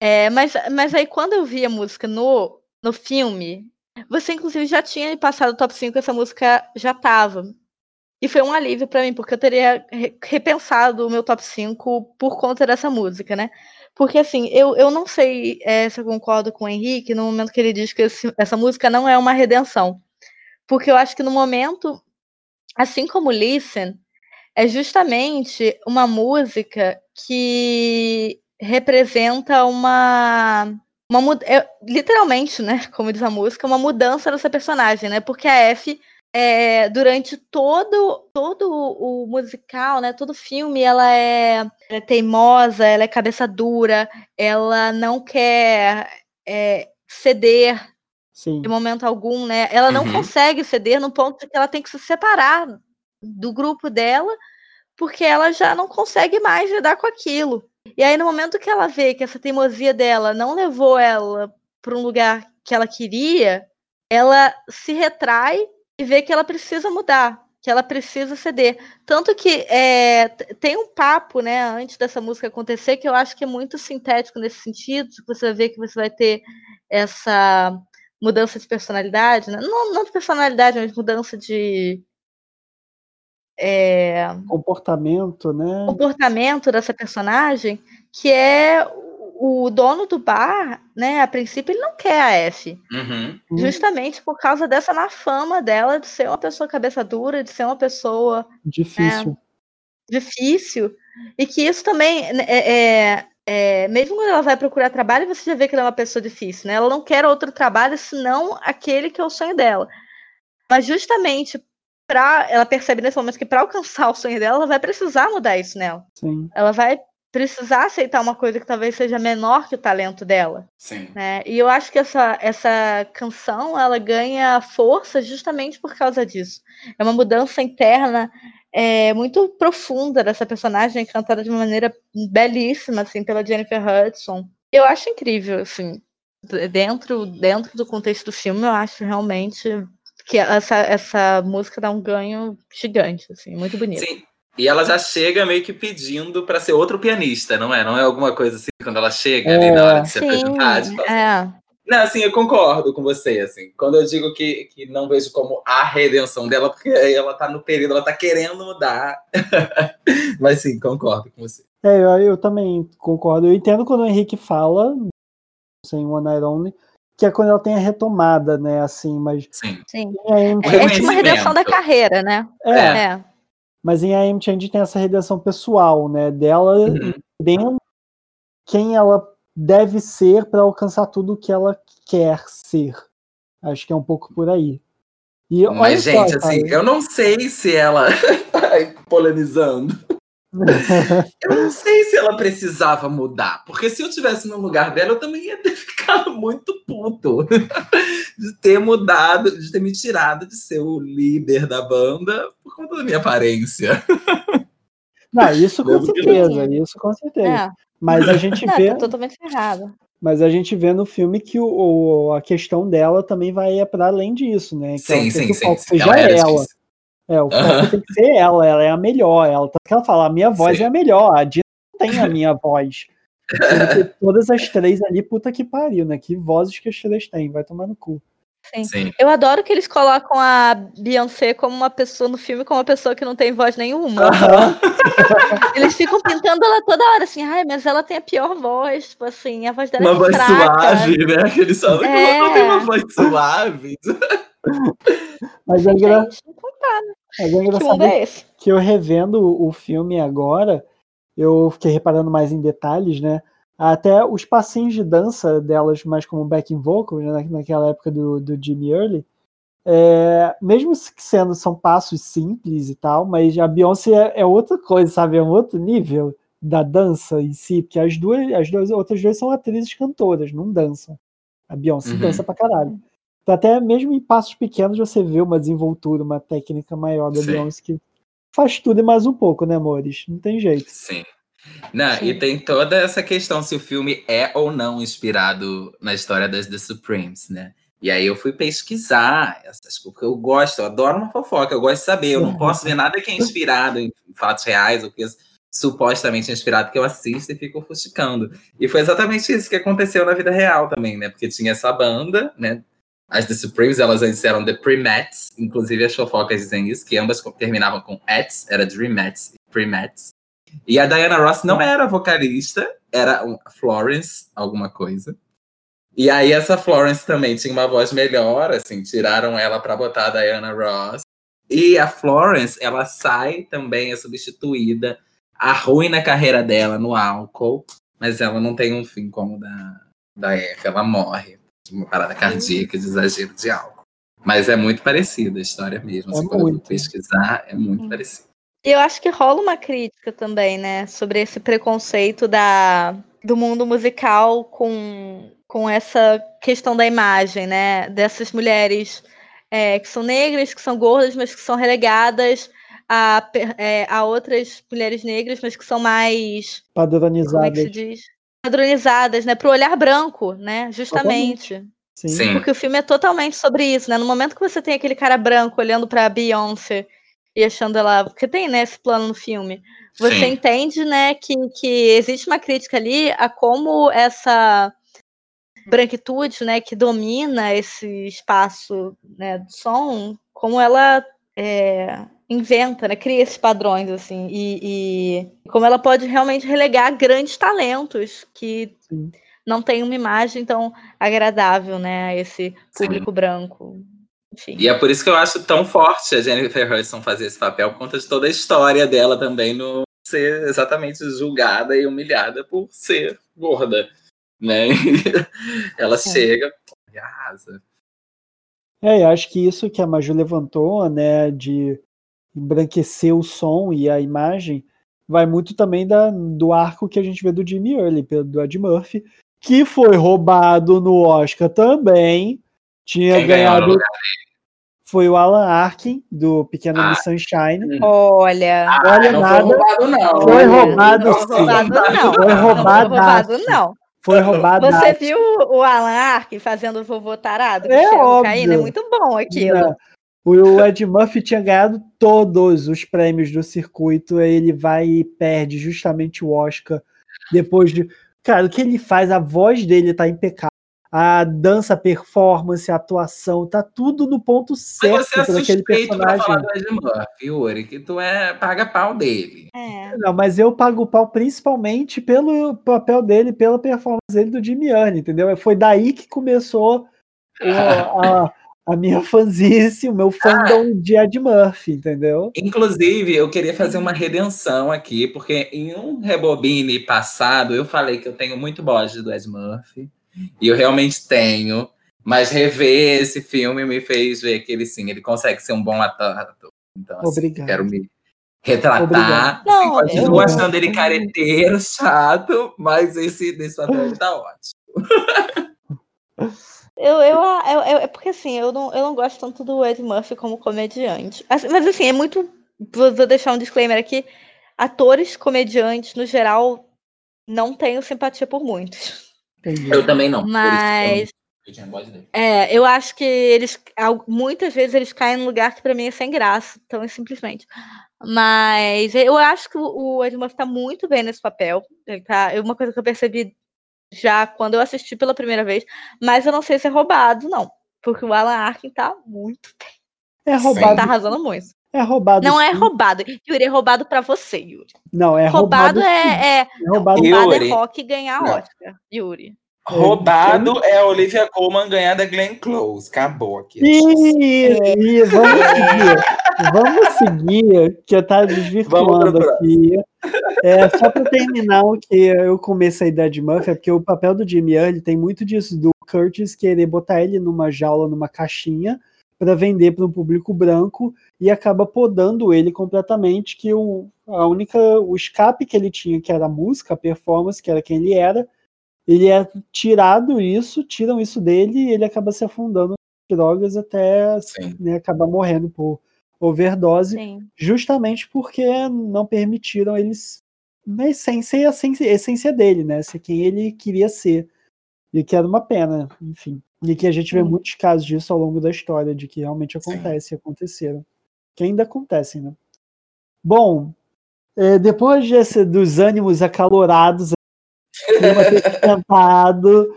Speaker 1: É, mas, mas aí, quando eu vi a música no, no filme, você, inclusive, já tinha passado o top 5, essa música já tava. E foi um alívio pra mim, porque eu teria re- repensado o meu top 5 por conta dessa música, né? Porque, assim, eu, eu não sei é, se eu concordo com o Henrique no momento que ele diz que esse- essa música não é uma redenção. Porque eu acho que no momento, assim como Listen, é justamente uma música que representa uma, uma é, literalmente, né, [laughs] como diz a música, uma mudança dessa personagem, né? Porque a F é, durante todo todo o musical, né, todo o filme, ela é, ela é teimosa, ela é cabeça dura, ela não quer é, ceder
Speaker 2: Sim.
Speaker 1: de momento algum, né? Ela não
Speaker 3: Uhum.
Speaker 1: consegue ceder no ponto de que ela tem que se separar do grupo dela, porque ela já não consegue mais lidar com aquilo. E aí, no momento que ela vê que essa teimosia dela não levou ela para um lugar que ela queria, ela se retrai e vê que ela precisa mudar, que ela precisa ceder. Tanto que é, tem um papo, né, antes dessa música acontecer, que eu acho que é muito sintético nesse sentido, que você vê que você vai ter essa mudança de personalidade, né? não, não de personalidade, mas mudança de é,
Speaker 2: Comportamento, né?
Speaker 1: comportamento dessa personagem, que é o dono do bar, né? A princípio ele não quer a F,
Speaker 3: Uhum.
Speaker 2: Hum.
Speaker 1: justamente por causa dessa má fama dela de ser uma pessoa cabeça dura, de ser uma pessoa
Speaker 2: Difícil.
Speaker 1: difícil, e que isso também né, é, é- é, mesmo quando ela vai procurar trabalho, você já vê que ela é uma pessoa difícil, né? Ela não quer outro trabalho senão aquele que é o sonho dela. Mas justamente para ela percebe nesse momento que para alcançar o sonho dela, ela vai precisar mudar isso nela.
Speaker 2: Sim.
Speaker 1: Ela vai precisar aceitar uma coisa que talvez seja menor que o talento dela,
Speaker 3: Sim.
Speaker 1: né? E eu acho que essa, essa canção ela ganha força justamente por causa disso. É uma mudança interna é, muito profunda dessa personagem, cantada de uma maneira belíssima, assim, pela Jennifer Hudson. Eu acho incrível, assim, dentro, dentro do contexto do filme, eu acho realmente que essa, essa música dá um ganho gigante, assim, muito bonito.
Speaker 3: Sim. E ela já chega meio que pedindo pra ser outro pianista, não é? Não é alguma coisa assim quando ela chega ali
Speaker 2: É.
Speaker 3: na hora de se
Speaker 1: Sim,
Speaker 3: apresentar. Tipo,
Speaker 1: é.
Speaker 3: Não, assim, eu concordo com você, assim. Quando eu digo que, que não vejo como a redenção dela, porque aí ela tá no período, ela tá querendo mudar. [laughs] Mas sim, concordo com você.
Speaker 2: É, eu, eu também concordo. Eu entendo quando o Henrique fala, sem One Night Only, que é quando ela tem a retomada, né? Assim, mas
Speaker 3: Sim.
Speaker 1: Sim.
Speaker 2: AM
Speaker 1: É, é tipo uma redenção da carreira, né?
Speaker 2: é,
Speaker 1: É.
Speaker 2: mas em AM Change tem essa redenção pessoal, né? Dela
Speaker 3: Uhum.
Speaker 2: entendendo quem ela deve ser para alcançar tudo o que ela quer ser. Acho que é um pouco por aí. E olha
Speaker 3: Mas,
Speaker 2: só,
Speaker 3: gente,
Speaker 2: cara,
Speaker 3: assim, eu não sei se ela. [laughs] Ai, polemizando. [laughs] Eu não sei se ela precisava mudar. Porque se eu tivesse no lugar dela, eu também ia ter [laughs] ficado muito puto [laughs] de ter mudado, de ter me tirado de ser o líder da banda por conta da minha aparência.
Speaker 2: Não, isso com certeza, isso com certeza.
Speaker 1: É,
Speaker 2: Mas a gente
Speaker 1: não,
Speaker 2: vê,
Speaker 1: tá totalmente errado.
Speaker 2: mas a gente vê no filme que o, o- a questão dela também vai para além disso, né? Que ela
Speaker 3: Sim, sim, sim. sim.
Speaker 2: seja
Speaker 3: Ela era
Speaker 2: ela. É, o foco tem que ser ela, ela é a melhor. Ela, tanto que ela fala, a minha voz
Speaker 3: Sim.
Speaker 2: é a melhor, a Dina não tem a minha voz. Que [laughs] todas as três ali, puta que pariu, né? Que vozes que as três têm, vai tomar no cu.
Speaker 1: Sim.
Speaker 3: Sim.
Speaker 1: Eu adoro que eles colocam a Beyoncé como uma pessoa no filme, como uma pessoa que não tem voz nenhuma.
Speaker 2: Aham. [laughs]
Speaker 1: Eles ficam pintando ela toda hora, assim, ai, mas ela tem a pior voz, tipo assim, a voz dela
Speaker 3: Uma
Speaker 1: é
Speaker 3: voz
Speaker 1: fraca.
Speaker 3: suave, né? Eles falam que ela não tem uma
Speaker 1: É.
Speaker 3: voz suave.
Speaker 2: Mas é, engra... Mas é
Speaker 1: que mundo
Speaker 2: engraçado
Speaker 1: é esse?
Speaker 2: que eu revendo o filme agora, eu fiquei reparando mais em detalhes, né? Até os passinhos de dança delas, mais como backing vocal, né, na- naquela época do, do Jimmy Early, é, mesmo se- sendo são passos simples e tal, mas a Beyoncé é, é outra coisa, sabe? É um outro nível da dança em si, porque as duas, as duas outras duas são atrizes cantoras, não dançam. A Beyoncé
Speaker 3: Uhum.
Speaker 2: dança pra caralho. Então, até mesmo em passos pequenos você vê uma desenvoltura, uma técnica maior da. Beyoncé que faz tudo e mais um pouco, né, amores? Não tem jeito.
Speaker 3: Sim. Não,
Speaker 1: Sim.
Speaker 3: e tem toda essa questão se o filme é ou não inspirado na história das The Supremes, né? E aí eu fui pesquisar essas coisas, porque eu gosto, eu adoro uma fofoca, eu gosto de saber, eu não posso ver nada que é inspirado em fatos reais ou que é supostamente inspirado, que eu assisto e fico ofuscando. E foi exatamente isso que aconteceu na vida real também, né? Porque tinha essa banda, né? As The Supremes, elas antes eram The Premets, inclusive as fofocas dizem isso, que ambas terminavam com Ets, era Dreamettes e Premets. E a Diana Ross não era vocalista, era Florence, alguma coisa. E aí essa Florence também tinha uma voz melhor, assim, tiraram ela para botar a Diana Ross. E a Florence, ela sai também, é substituída, arruina a carreira dela no álcool, mas ela não tem um fim como da, da Eka, ela morre uma parada cardíaca, de exagero de álcool. Mas é muito parecida a história mesmo.
Speaker 2: É
Speaker 3: assim, quando pesquisar, é muito
Speaker 1: Hum.
Speaker 3: parecido.
Speaker 1: E eu acho que rola uma crítica também, né, sobre esse preconceito da, do mundo musical com, com essa questão da imagem, né, dessas mulheres é, que são negras, que são gordas, mas que são relegadas a, é, a outras mulheres negras, mas que são mais, como é que se
Speaker 2: Padronizadas.
Speaker 1: diz? Padronizadas, né, pro olhar branco, né, justamente.
Speaker 2: Sim.
Speaker 3: Sim.
Speaker 1: Porque o filme é totalmente sobre isso, né? No momento que você tem aquele cara branco olhando pra Beyoncé e achando ela. Porque tem, né, esse plano no filme. Você
Speaker 3: Sim.
Speaker 1: entende, né, que, que existe uma crítica ali a como essa branquitude, né, que domina esse espaço né, do som, como ela é, inventa, né, cria esses padrões, assim, e, e como ela pode realmente relegar grandes talentos que
Speaker 2: Sim.
Speaker 1: não tem uma imagem tão agradável, né, a esse
Speaker 3: Sim.
Speaker 1: público branco. Enfim.
Speaker 3: E é por isso que eu acho tão forte a Jennifer Hudson fazer esse papel, por conta de toda a história dela também no ser exatamente julgada e humilhada por ser gorda, né? [laughs] Ela chega e arrasa.
Speaker 2: É, eu acho que isso que a Maju levantou, né, de embranquecer o som e a imagem, vai muito também da, do arco que a gente vê do Jimmy Early, pelo- do Ed Murphy, que foi roubado no Oscar também. Tinha
Speaker 3: Quem
Speaker 2: ganhado. Foi o Alan Arkin, do Pequeno
Speaker 3: Ah.
Speaker 2: Miss Sunshine.
Speaker 1: Olha.
Speaker 2: Olha
Speaker 3: não
Speaker 2: nada.
Speaker 3: foi roubado, não.
Speaker 2: Foi roubado,
Speaker 1: não
Speaker 2: sim.
Speaker 1: foi roubado, não.
Speaker 2: Foi
Speaker 1: roubado, não.
Speaker 2: Foi roubado.
Speaker 1: Você viu o Alan Arkin fazendo o vovô tarado? que
Speaker 2: É óbvio.
Speaker 1: cocaína? É muito bom aquilo.
Speaker 2: Não. O Ed Murphy tinha ganhado todos os prêmios do circuito, aí ele vai e perde justamente o Oscar depois de. Cara, o que ele faz, a voz dele tá impecável. A dança, a performance, a atuação, tá tudo no ponto
Speaker 3: Mas
Speaker 2: certo
Speaker 3: você é
Speaker 2: para aquele
Speaker 3: suspeito pra falar
Speaker 2: personagem.
Speaker 3: do Ed Murphy, Yuri, que tu é paga pau dele.
Speaker 1: É.
Speaker 2: Não, mas eu pago o pau principalmente pelo papel dele, pela performance dele do Jimmy entendeu? Foi daí que começou o- a, [laughs] a minha fanzice, o meu fandom de Ed Murphy, entendeu?
Speaker 3: Inclusive, eu queria fazer uma redenção aqui, porque em um rebobine passado eu falei que eu tenho muito bode do Ed Murphy, e eu realmente tenho, mas rever esse filme me fez ver que ele sim, ele consegue ser um bom ator. Então, assim,
Speaker 2: Obrigado.
Speaker 3: quero me retratar.
Speaker 2: Obrigado.
Speaker 3: Assim,
Speaker 1: Não,
Speaker 3: continuo
Speaker 2: eu-
Speaker 3: achando ele careteiro, chato, mas esse desse papel tá ótimo. [laughs]
Speaker 1: Eu, eu, eu, eu- é porque assim, eu não, eu não gosto tanto do Ed Murphy como comediante. Assim, mas assim, é muito. Vou, vou deixar um disclaimer aqui. atores comediantes, no geral, não tenho simpatia por muitos.
Speaker 2: Entendi.
Speaker 3: Eu também não.
Speaker 1: Mas é, eu acho que eles muitas vezes eles caem num lugar que pra mim é sem graça, então é simplesmente. Mas eu acho que o o Ed Murphy tá muito bem nesse papel. Ele tá, é uma coisa que eu percebi já quando eu assisti pela primeira vez, mas eu não sei se é roubado, não. Porque o Alan Arkin tá muito
Speaker 2: É
Speaker 3: Sim.
Speaker 2: roubado.
Speaker 1: tá arrasando muito.
Speaker 2: É roubado.
Speaker 1: Não é
Speaker 2: sim.
Speaker 1: roubado. Yuri, é roubado pra você, Yuri.
Speaker 2: Não, é
Speaker 1: roubado,
Speaker 2: roubado. sim.
Speaker 1: é, é,
Speaker 2: É roubado.
Speaker 1: Roubado
Speaker 3: Yuri.
Speaker 1: é rock ganhar
Speaker 3: Não.
Speaker 1: Oscar, Yuri.
Speaker 3: Roubado é a Olivia Colman ganhar da Glenn Close. Acabou aqui.
Speaker 2: Ih, vamos seguir. Vamos seguir, que eu tava desvirtuando aqui. É, só para terminar o que eu comecei a ideia de Murphy, é porque o papel do Jimmy Early tem muito disso, do Curtis querer botar ele numa jaula, numa caixinha, para vender para um público branco e acaba podando ele completamente, que o, a única, o escape que ele tinha, que era a música, a performance, que era quem ele era, ele é tirado isso, tiram isso dele e ele acaba se afundando nas drogas até
Speaker 3: Sim.
Speaker 2: né, acabar morrendo por overdose,
Speaker 1: Sim.
Speaker 2: justamente porque não permitiram eles na essência e a essência, dele, né? Ser quem ele queria ser. E que era uma pena, enfim. E que a gente vê
Speaker 1: Sim.
Speaker 2: muitos casos disso ao longo da história, de que realmente
Speaker 3: Sim.
Speaker 2: acontece e aconteceram. Que ainda acontecem, né? Bom, é, depois desse, dos ânimos acalorados,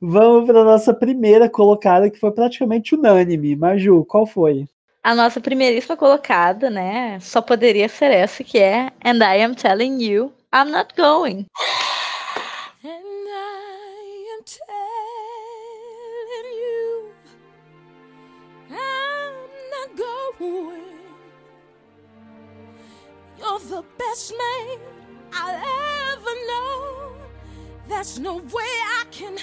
Speaker 2: vamos para nossa primeira colocada, que foi praticamente unânime. Maju, qual foi?
Speaker 1: A nossa primeiríssima colocada, né? Só poderia ser essa, que é And I Am Telling You, I'm Not Going.
Speaker 5: And I am telling you, I'm not going. You're the best man I'll ever. There's no way I can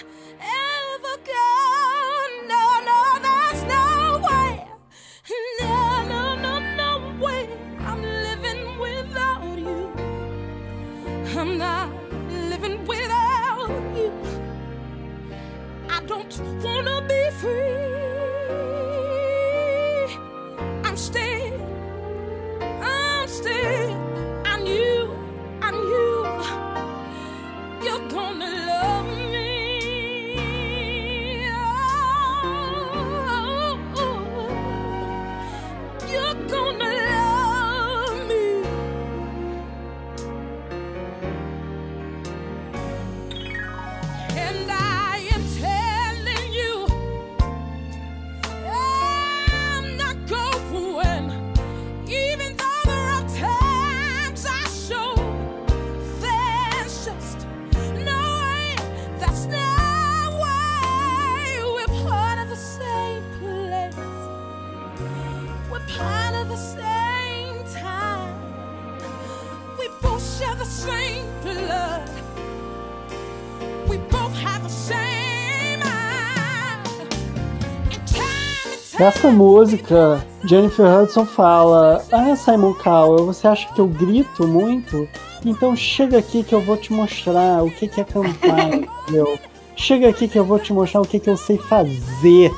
Speaker 2: Nessa música, Jennifer Hudson fala: Ah, Simon Cowell, você acha que eu grito muito? Então chega aqui que eu vou te mostrar o que, que é cantar, [laughs] entendeu? Chega aqui que eu vou te mostrar o que, que eu sei fazer,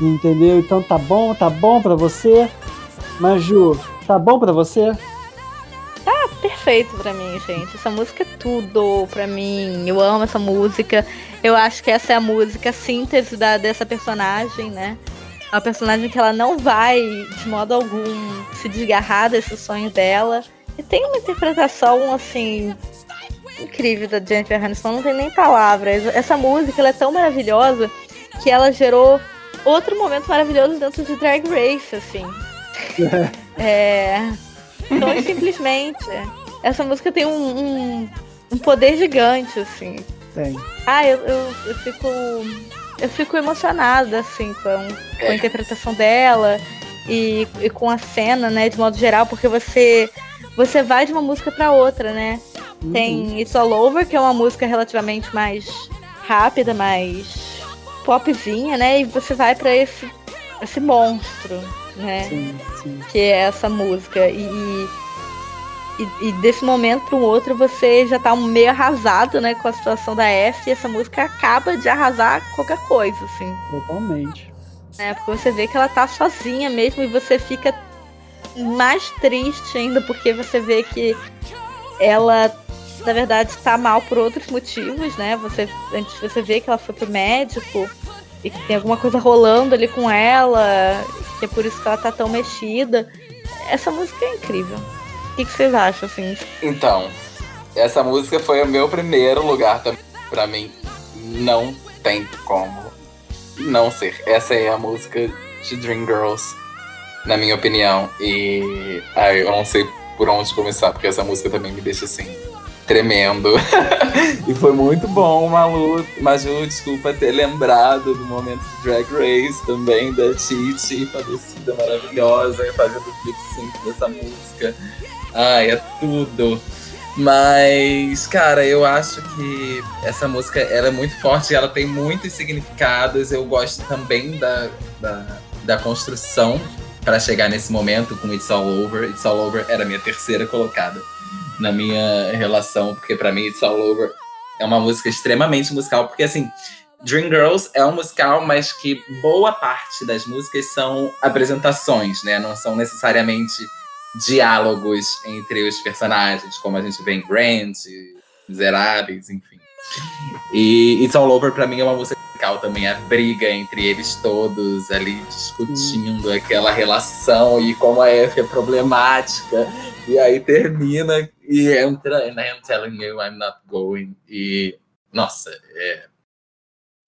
Speaker 2: entendeu? Então tá bom, tá bom pra você? Maju, tá bom pra você?
Speaker 1: Perfeito pra mim, gente. Essa música é tudo pra mim. Eu amo essa música. Eu acho que essa é a música a síntese da, dessa personagem, né? É uma personagem que ela não vai, de modo algum, se desgarrar desse sonho dela. E tem uma interpretação, assim, incrível da Jennifer Aniston, não tem nem palavras. Essa música ela é tão maravilhosa que ela gerou outro momento maravilhoso dentro de Drag Race, assim. [laughs] É. Então, simplesmente, essa música tem um, um, um poder gigante, assim.
Speaker 2: Tem.
Speaker 1: Ah, eu, eu, eu fico. Eu fico emocionada, assim, com, com a interpretação dela e, e com a cena, né, de modo geral, porque você. Você vai de uma música pra outra, né?
Speaker 2: Uhum.
Speaker 1: Tem It's All Over, que é uma música relativamente mais rápida, mais popzinha, né? E você vai pra esse, esse monstro, né?
Speaker 2: Sim, sim.
Speaker 1: que é essa música. E, e, e desse momento para um outro você já tá meio arrasado, né, com a situação da F, e essa música acaba de arrasar qualquer coisa, assim.
Speaker 2: Totalmente.
Speaker 1: Né? Porque você vê que ela tá sozinha mesmo e você fica mais triste ainda porque você vê que ela, na verdade, tá mal por outros motivos, né? Você, antes você vê que ela foi pro médico e que tem alguma coisa rolando ali com ela, que é por isso que ela tá tão mexida. Essa música é incrível. O que, que vocês acham, assim?
Speaker 3: Então, essa música foi o meu primeiro lugar também. Pra mim, não tem como não ser. Essa é a música de Dream Girls, na minha opinião. E ai, eu não sei por onde começar, porque essa música também me deixa assim, tremendo. [laughs] e foi muito bom, Malu, Maju, desculpa ter lembrado do momento de Drag Race também, da Titi, falecida, maravilhosa, fazendo flip sync dessa música. Ai, é tudo. Mas, cara, eu acho que essa música ela é muito forte, ela tem muitos significados. Eu gosto também da, da, da construção para chegar nesse momento com It's All Over. It's All Over era a minha terceira colocada na minha relação, porque para mim It's All Over é uma música extremamente musical, porque assim, Dreamgirls é um musical, mas que boa parte das músicas são apresentações, né? Não são necessariamente diálogos entre os personagens, como a gente vê em Grant, Miseráveis, enfim. E It's All Over pra mim é uma música musical também, a briga entre eles todos ali discutindo aquela relação e como a F é problemática. E aí termina e entra and I'm telling you I'm not going. E nossa, é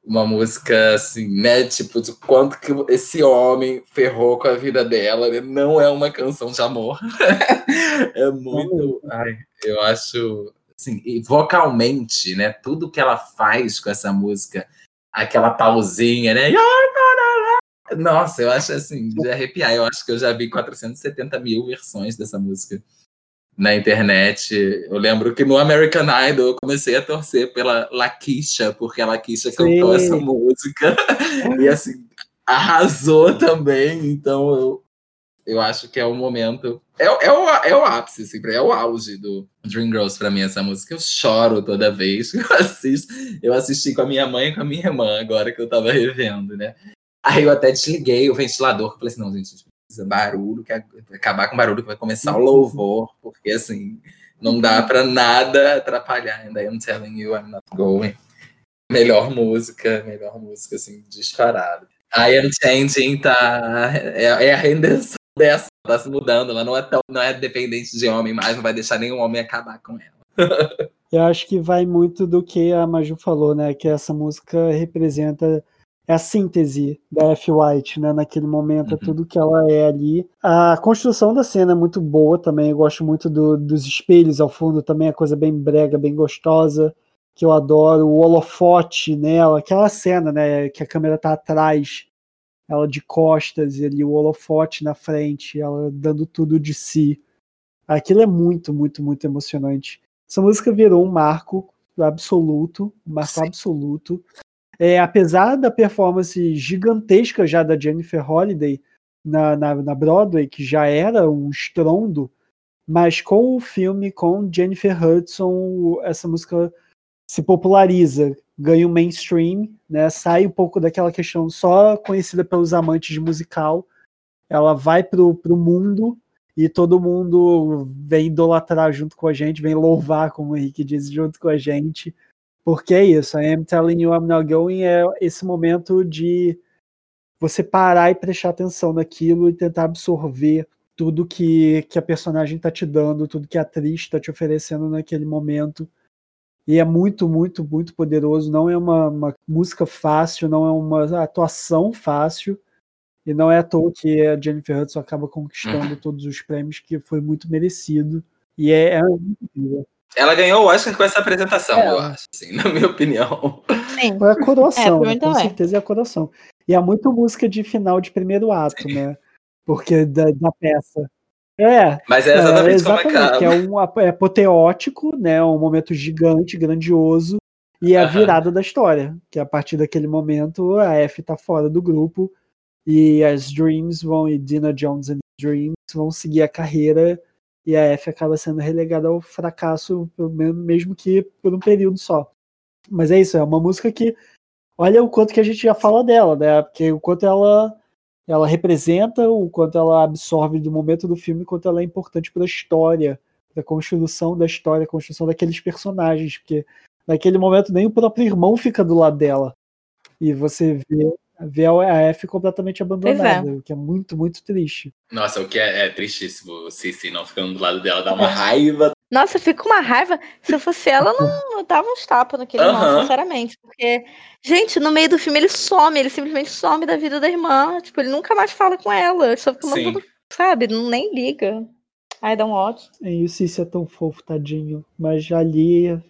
Speaker 3: uma música assim, né? Tipo, de quanto que esse homem ferrou com a vida dela. né? Não é uma canção de amor. [laughs] é muito. Ai, eu acho. Assim, e vocalmente, né? Tudo que ela faz com essa música, aquela pausinha, né? Nossa, eu acho assim, de arrepiar. Eu acho que eu já vi 470 mil versões dessa música na internet. Eu lembro que no American Idol eu comecei a torcer pela Lakeisha, porque a Lakeisha cantou essa música. [laughs] E assim, arrasou também. Então eu, eu acho que é o momento. É, é, o, é o ápice, assim, é o auge do Dreamgirls pra mim, essa música. Eu choro toda vez que eu [laughs] assisto. Eu assisti com a minha mãe e com a minha irmã, agora que eu tava revendo, né? Aí eu até desliguei o ventilador, que eu falei assim, não, gente precisa barulho, que vai acabar com barulho, que vai começar o louvor, porque assim, não dá pra nada atrapalhar. And I am telling you, I'm not going. Melhor música, melhor música, assim, disparado. I am changing, tá? É, é a rendição dessa, tá se mudando, ela não é tão, não é dependente de homem mais, não vai deixar nenhum homem acabar com ela. [laughs]
Speaker 2: Eu acho que vai muito do que a Maju falou, né? Que essa música representa é a síntese da F. White, né? Naquele momento, é
Speaker 3: Uhum.
Speaker 2: tudo que ela é ali. A construção da cena é muito boa também. Eu gosto muito do- dos espelhos ao fundo também, é coisa bem brega, bem gostosa, que eu adoro. O holofote nela, aquela cena, né? Que a câmera tá atrás, ela de costas e ali o holofote na frente, ela dando tudo de si. Aquilo é muito, muito, muito emocionante. Essa música virou um marco absoluto, um marco
Speaker 3: Sim.
Speaker 2: absoluto. É, apesar da performance gigantesca já da Jennifer Holliday na, na, na Broadway, que já era um estrondo, mas com o filme, com Jennifer Hudson, essa música se populariza, ganha um mainstream, né, sai um pouco daquela questão só conhecida pelos amantes de musical, ela vai pro, pro mundo e todo mundo vem idolatrar junto com a gente, vem louvar, como o Henrique diz, junto com a gente, porque é isso, I am telling you I'm not going é esse momento de você parar e prestar atenção naquilo e tentar absorver tudo que, que a personagem tá te dando, tudo que a atriz tá te oferecendo naquele momento. E é muito, muito, muito poderoso. Não é uma, uma música fácil, não é uma atuação fácil. E não é à toa que a Jennifer Hudson acaba conquistando todos os prêmios, que foi muito merecido. E é, é incrível.
Speaker 3: Ela ganhou o Oscar com essa apresentação,
Speaker 2: É.
Speaker 3: eu acho, assim, na minha opinião.
Speaker 1: Sim.
Speaker 2: Foi a coroação,
Speaker 1: É,
Speaker 2: né? com
Speaker 1: também.
Speaker 2: certeza é a coroação. E é muito música de final de primeiro ato, né? Porque da, da peça. É,
Speaker 3: Mas é exatamente,
Speaker 2: é, exatamente
Speaker 3: como acaba.
Speaker 2: que é um é apoteótico, né? Um momento gigante, grandioso, e é a virada da história. Que a partir daquele momento a F tá fora do grupo e as Dreams vão, e Dina Jones and Dreams vão seguir a carreira e a F acaba sendo relegada ao fracasso, mesmo que por um período só. Mas é isso, é uma música que olha o quanto que a gente já fala dela, né? Porque o quanto ela ela representa, o quanto ela absorve do momento do filme, o quanto ela é importante para a história, da construção da história, a construção daqueles personagens, porque naquele momento nem o próprio irmão fica do lado dela. E você vê, vê a F completamente abandonada, o que é muito, muito triste.
Speaker 3: Nossa, o que é, é tristíssimo, o Cici não ficando do lado dela, dá uma raiva.
Speaker 1: Nossa, com uma raiva. Se eu fosse ela, eu não [laughs] eu dava uns tapas naquele irmão,
Speaker 3: Aham.
Speaker 1: sinceramente. Porque, gente, no meio do filme ele some, ele simplesmente some da vida da irmã. Tipo, ele nunca mais fala com ela. Só fica
Speaker 3: Sim.
Speaker 1: mandando, sabe? Não, nem liga. Ai, dá um ódio.
Speaker 2: E o Cici é tão fofo, tadinho. Mas ali.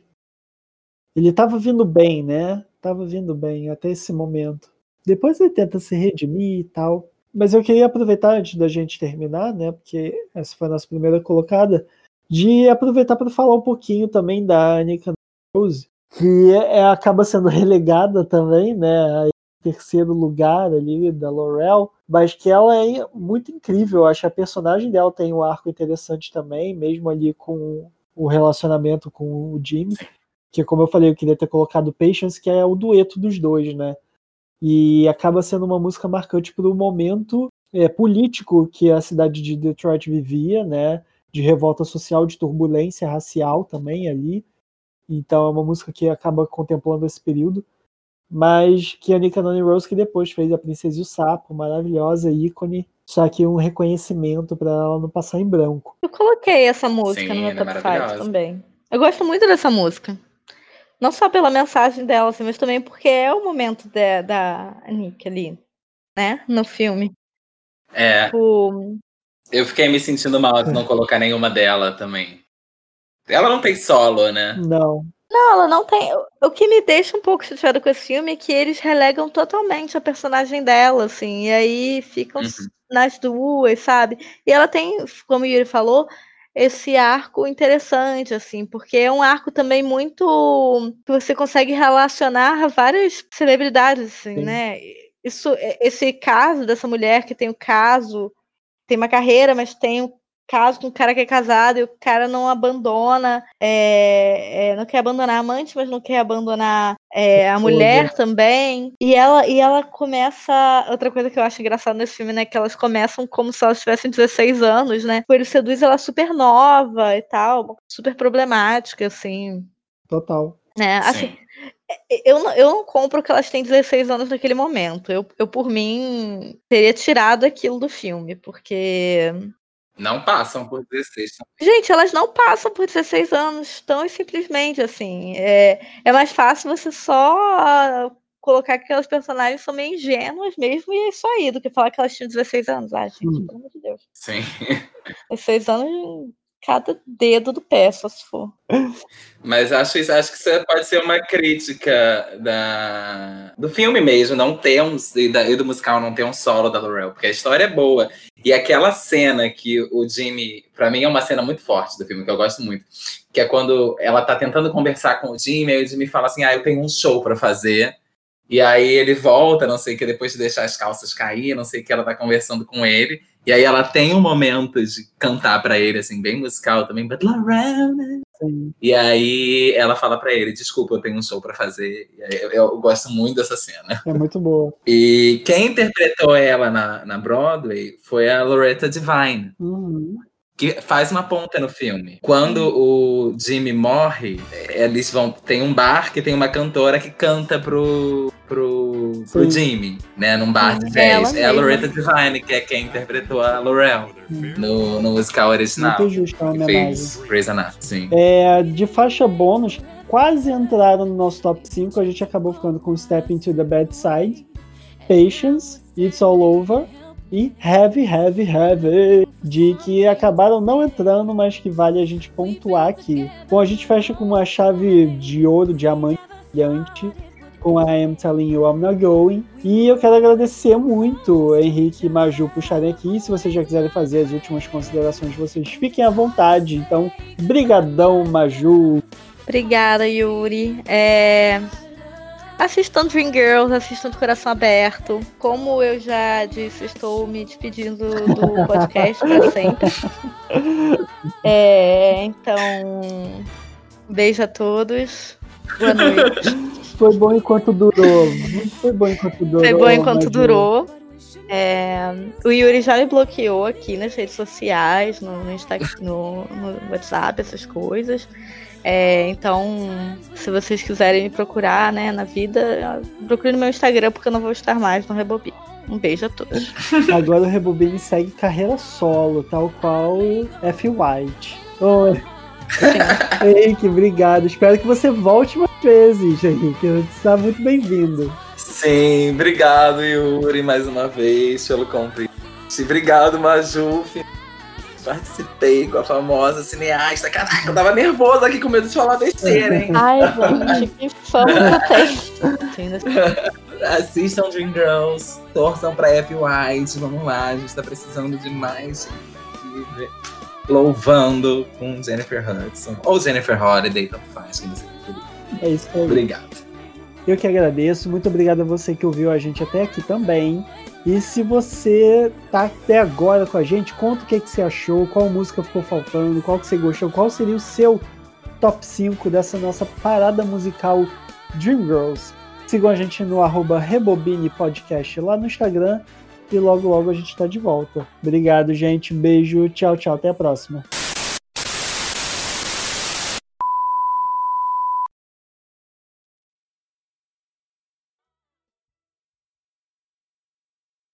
Speaker 2: Ele tava vindo bem, né? Tava vindo bem até esse momento. Depois ele tenta se redimir e tal. Mas eu queria aproveitar antes da gente terminar, né? Porque essa foi a nossa primeira colocada. De aproveitar para falar um pouquinho também da Annika Rose, que é, acaba sendo [laughs] relegada também, né? Terceiro lugar ali da Laurel, mas que ela é muito incrível. Eu acho que a personagem dela tem um arco interessante também, mesmo ali com o relacionamento com o Jimmy. Que, como eu falei, eu queria ter colocado Patience, que é o dueto dos dois, né? E acaba sendo uma música marcante para o momento é, político que a cidade de Detroit vivia, né? De revolta social, de turbulência racial também ali. Então é uma música que acaba contemplando esse período. Mas que a Nika Noni Rose, que depois fez A Princesa e o Sapo, maravilhosa, ícone. Só que um reconhecimento para ela não passar em branco.
Speaker 1: Eu coloquei essa música
Speaker 3: Sim,
Speaker 1: no meu
Speaker 3: é
Speaker 1: top 5
Speaker 3: maravilhosa.
Speaker 1: também. Eu gosto muito dessa música. Não só pela mensagem dela, assim, mas também porque é o momento da, da Nick ali, né? No filme.
Speaker 3: É,
Speaker 1: Tipo,
Speaker 3: eu fiquei me sentindo mal de não colocar nenhuma dela também. Ela não tem solo, né?
Speaker 2: Não.
Speaker 1: Não, ela não tem. O que me deixa um pouco chateada com esse filme é que eles relegam totalmente a personagem dela, assim, e aí ficam
Speaker 3: Uhum.
Speaker 1: nas duas, sabe? E ela tem, como o Yuri falou, esse arco interessante, assim, porque é um arco também muito. que você consegue relacionar várias celebridades, assim,
Speaker 2: Sim.
Speaker 1: né? Isso, esse caso dessa mulher que tem o caso, tem uma carreira, mas tem um caso com um cara que é casado e o cara não abandona, é, é, não quer abandonar a amante, mas não quer abandonar é, a
Speaker 2: Esposa.
Speaker 1: mulher também. E ela, e ela começa. Outra coisa que eu acho engraçada nesse filme, né? Que elas começam como se elas tivessem 16 anos, né? Ele seduz ela super nova e tal, super problemática, assim.
Speaker 2: Total.
Speaker 1: Né? Assim,
Speaker 3: Sim.
Speaker 1: eu não, eu não compro que elas têm 16 anos naquele momento. Eu, eu, por mim, teria tirado aquilo do filme, porque.
Speaker 3: Não passam por 16.
Speaker 1: Gente, elas não passam por 16 anos, tão simplesmente assim. É, é mais fácil você só colocar que aquelas personagens são meio ingênuas mesmo e é isso aí, do que falar que elas tinham 16 anos. Ah, gente,
Speaker 2: Hum.
Speaker 1: pelo amor de Deus.
Speaker 3: Sim.
Speaker 1: 16 anos cada dedo do pé, só se for.
Speaker 3: Mas acho, acho que isso pode ser uma crítica da, do filme mesmo, não ter um, e, da- e do musical não ter um solo da Laurel, porque a história é boa. E aquela cena que o Jimmy, pra mim é uma cena muito forte do filme, que eu gosto muito, que é quando ela tá tentando conversar com o Jimmy, aí o Jimmy fala assim, ah, eu tenho um show pra fazer. E aí ele volta, não sei o que, depois de deixar as calças cair, não sei o que, ela tá conversando com ele. E aí ela tem um momento de cantar pra ele, assim, bem musical também, but?
Speaker 2: Sim.
Speaker 3: E aí ela fala pra ele, desculpa, eu tenho um show pra fazer. Eu, eu gosto muito dessa cena.
Speaker 2: É muito boa.
Speaker 3: E quem interpretou ela na, na Broadway foi a Loretta Devine,
Speaker 2: Uhum.
Speaker 3: Que faz uma ponta no filme. Quando o Jimmy morre, eles vão. Tem um bar que tem uma cantora que canta pro, pro, pro. Jimmy, né? Num bar de
Speaker 1: Sim, ela
Speaker 3: jazz. É a. Loretta Devine, que é quem interpretou a Laurel no, no musical original.
Speaker 2: Muito justo a homenagem.
Speaker 3: fez Grey's Anatomy, sim.
Speaker 2: É, de faixa bônus, quase entraram no nosso top 5. A gente acabou ficando com Step Into the Bad Side, Patience, It's All Over e Heavy, Heavy, Heavy. De que acabaram não entrando, mas que vale a gente pontuar aqui. Bom, a gente fecha com uma chave de ouro, diamante, brilhante. Com a I'm Telling You I'm Not Going. E eu quero agradecer muito Henrique e Maju puxarem aqui. Se vocês já quiserem fazer as últimas considerações de vocês, fiquem à vontade. Então, brigadão, Maju.
Speaker 1: Obrigada, Yuri. É... Assistam Dreamgirls, assistam de coração aberto. Como eu já disse, estou me despedindo do [laughs] podcast para sempre. É, então, beijo a todos. Boa noite.
Speaker 2: Foi bom enquanto durou. Foi bom enquanto durou.
Speaker 1: Foi bom enquanto durou. É, o Yuri já me bloqueou aqui nas redes sociais, no, no, Insta- no- no WhatsApp, essas coisas. É, então, se vocês quiserem me procurar né, na vida, procure no meu Instagram, porque eu não vou estar mais no Rebobi. Um beijo a todos. [laughs]
Speaker 2: Agora o Rebobine segue carreira solo, tal qual F. White. Oi, Henrique, obrigado. Espero que você volte mais vezes, Henrique. Você está muito bem-vindo.
Speaker 3: Sim, obrigado, Yuri, mais uma vez pelo convite. Obrigado, Maju. Participei com a famosa cineasta. Caraca, eu tava nervoso aqui com medo de falar besteira, hein?
Speaker 1: Ai, gente, que fama que eu tenho.
Speaker 3: Assistam Dream Girls, torçam pra F. White, vamos lá, a gente tá precisando de mais gente louvando com Jennifer Hudson. Ou Jennifer Holiday, tanto faz, quem você preferir.
Speaker 2: É isso aí.
Speaker 3: Obrigado.
Speaker 2: Eu que agradeço. Muito obrigado a você que ouviu a gente até aqui também. E se você tá até agora com a gente, conta o que, que você achou, qual música ficou faltando, qual que você gostou, qual seria o seu top 5 dessa nossa parada musical Dreamgirls. Sigam a gente no arroba Rebobine Podcast lá no Instagram e logo logo a gente tá de volta. Obrigado, gente. Beijo, tchau, tchau. Até a próxima.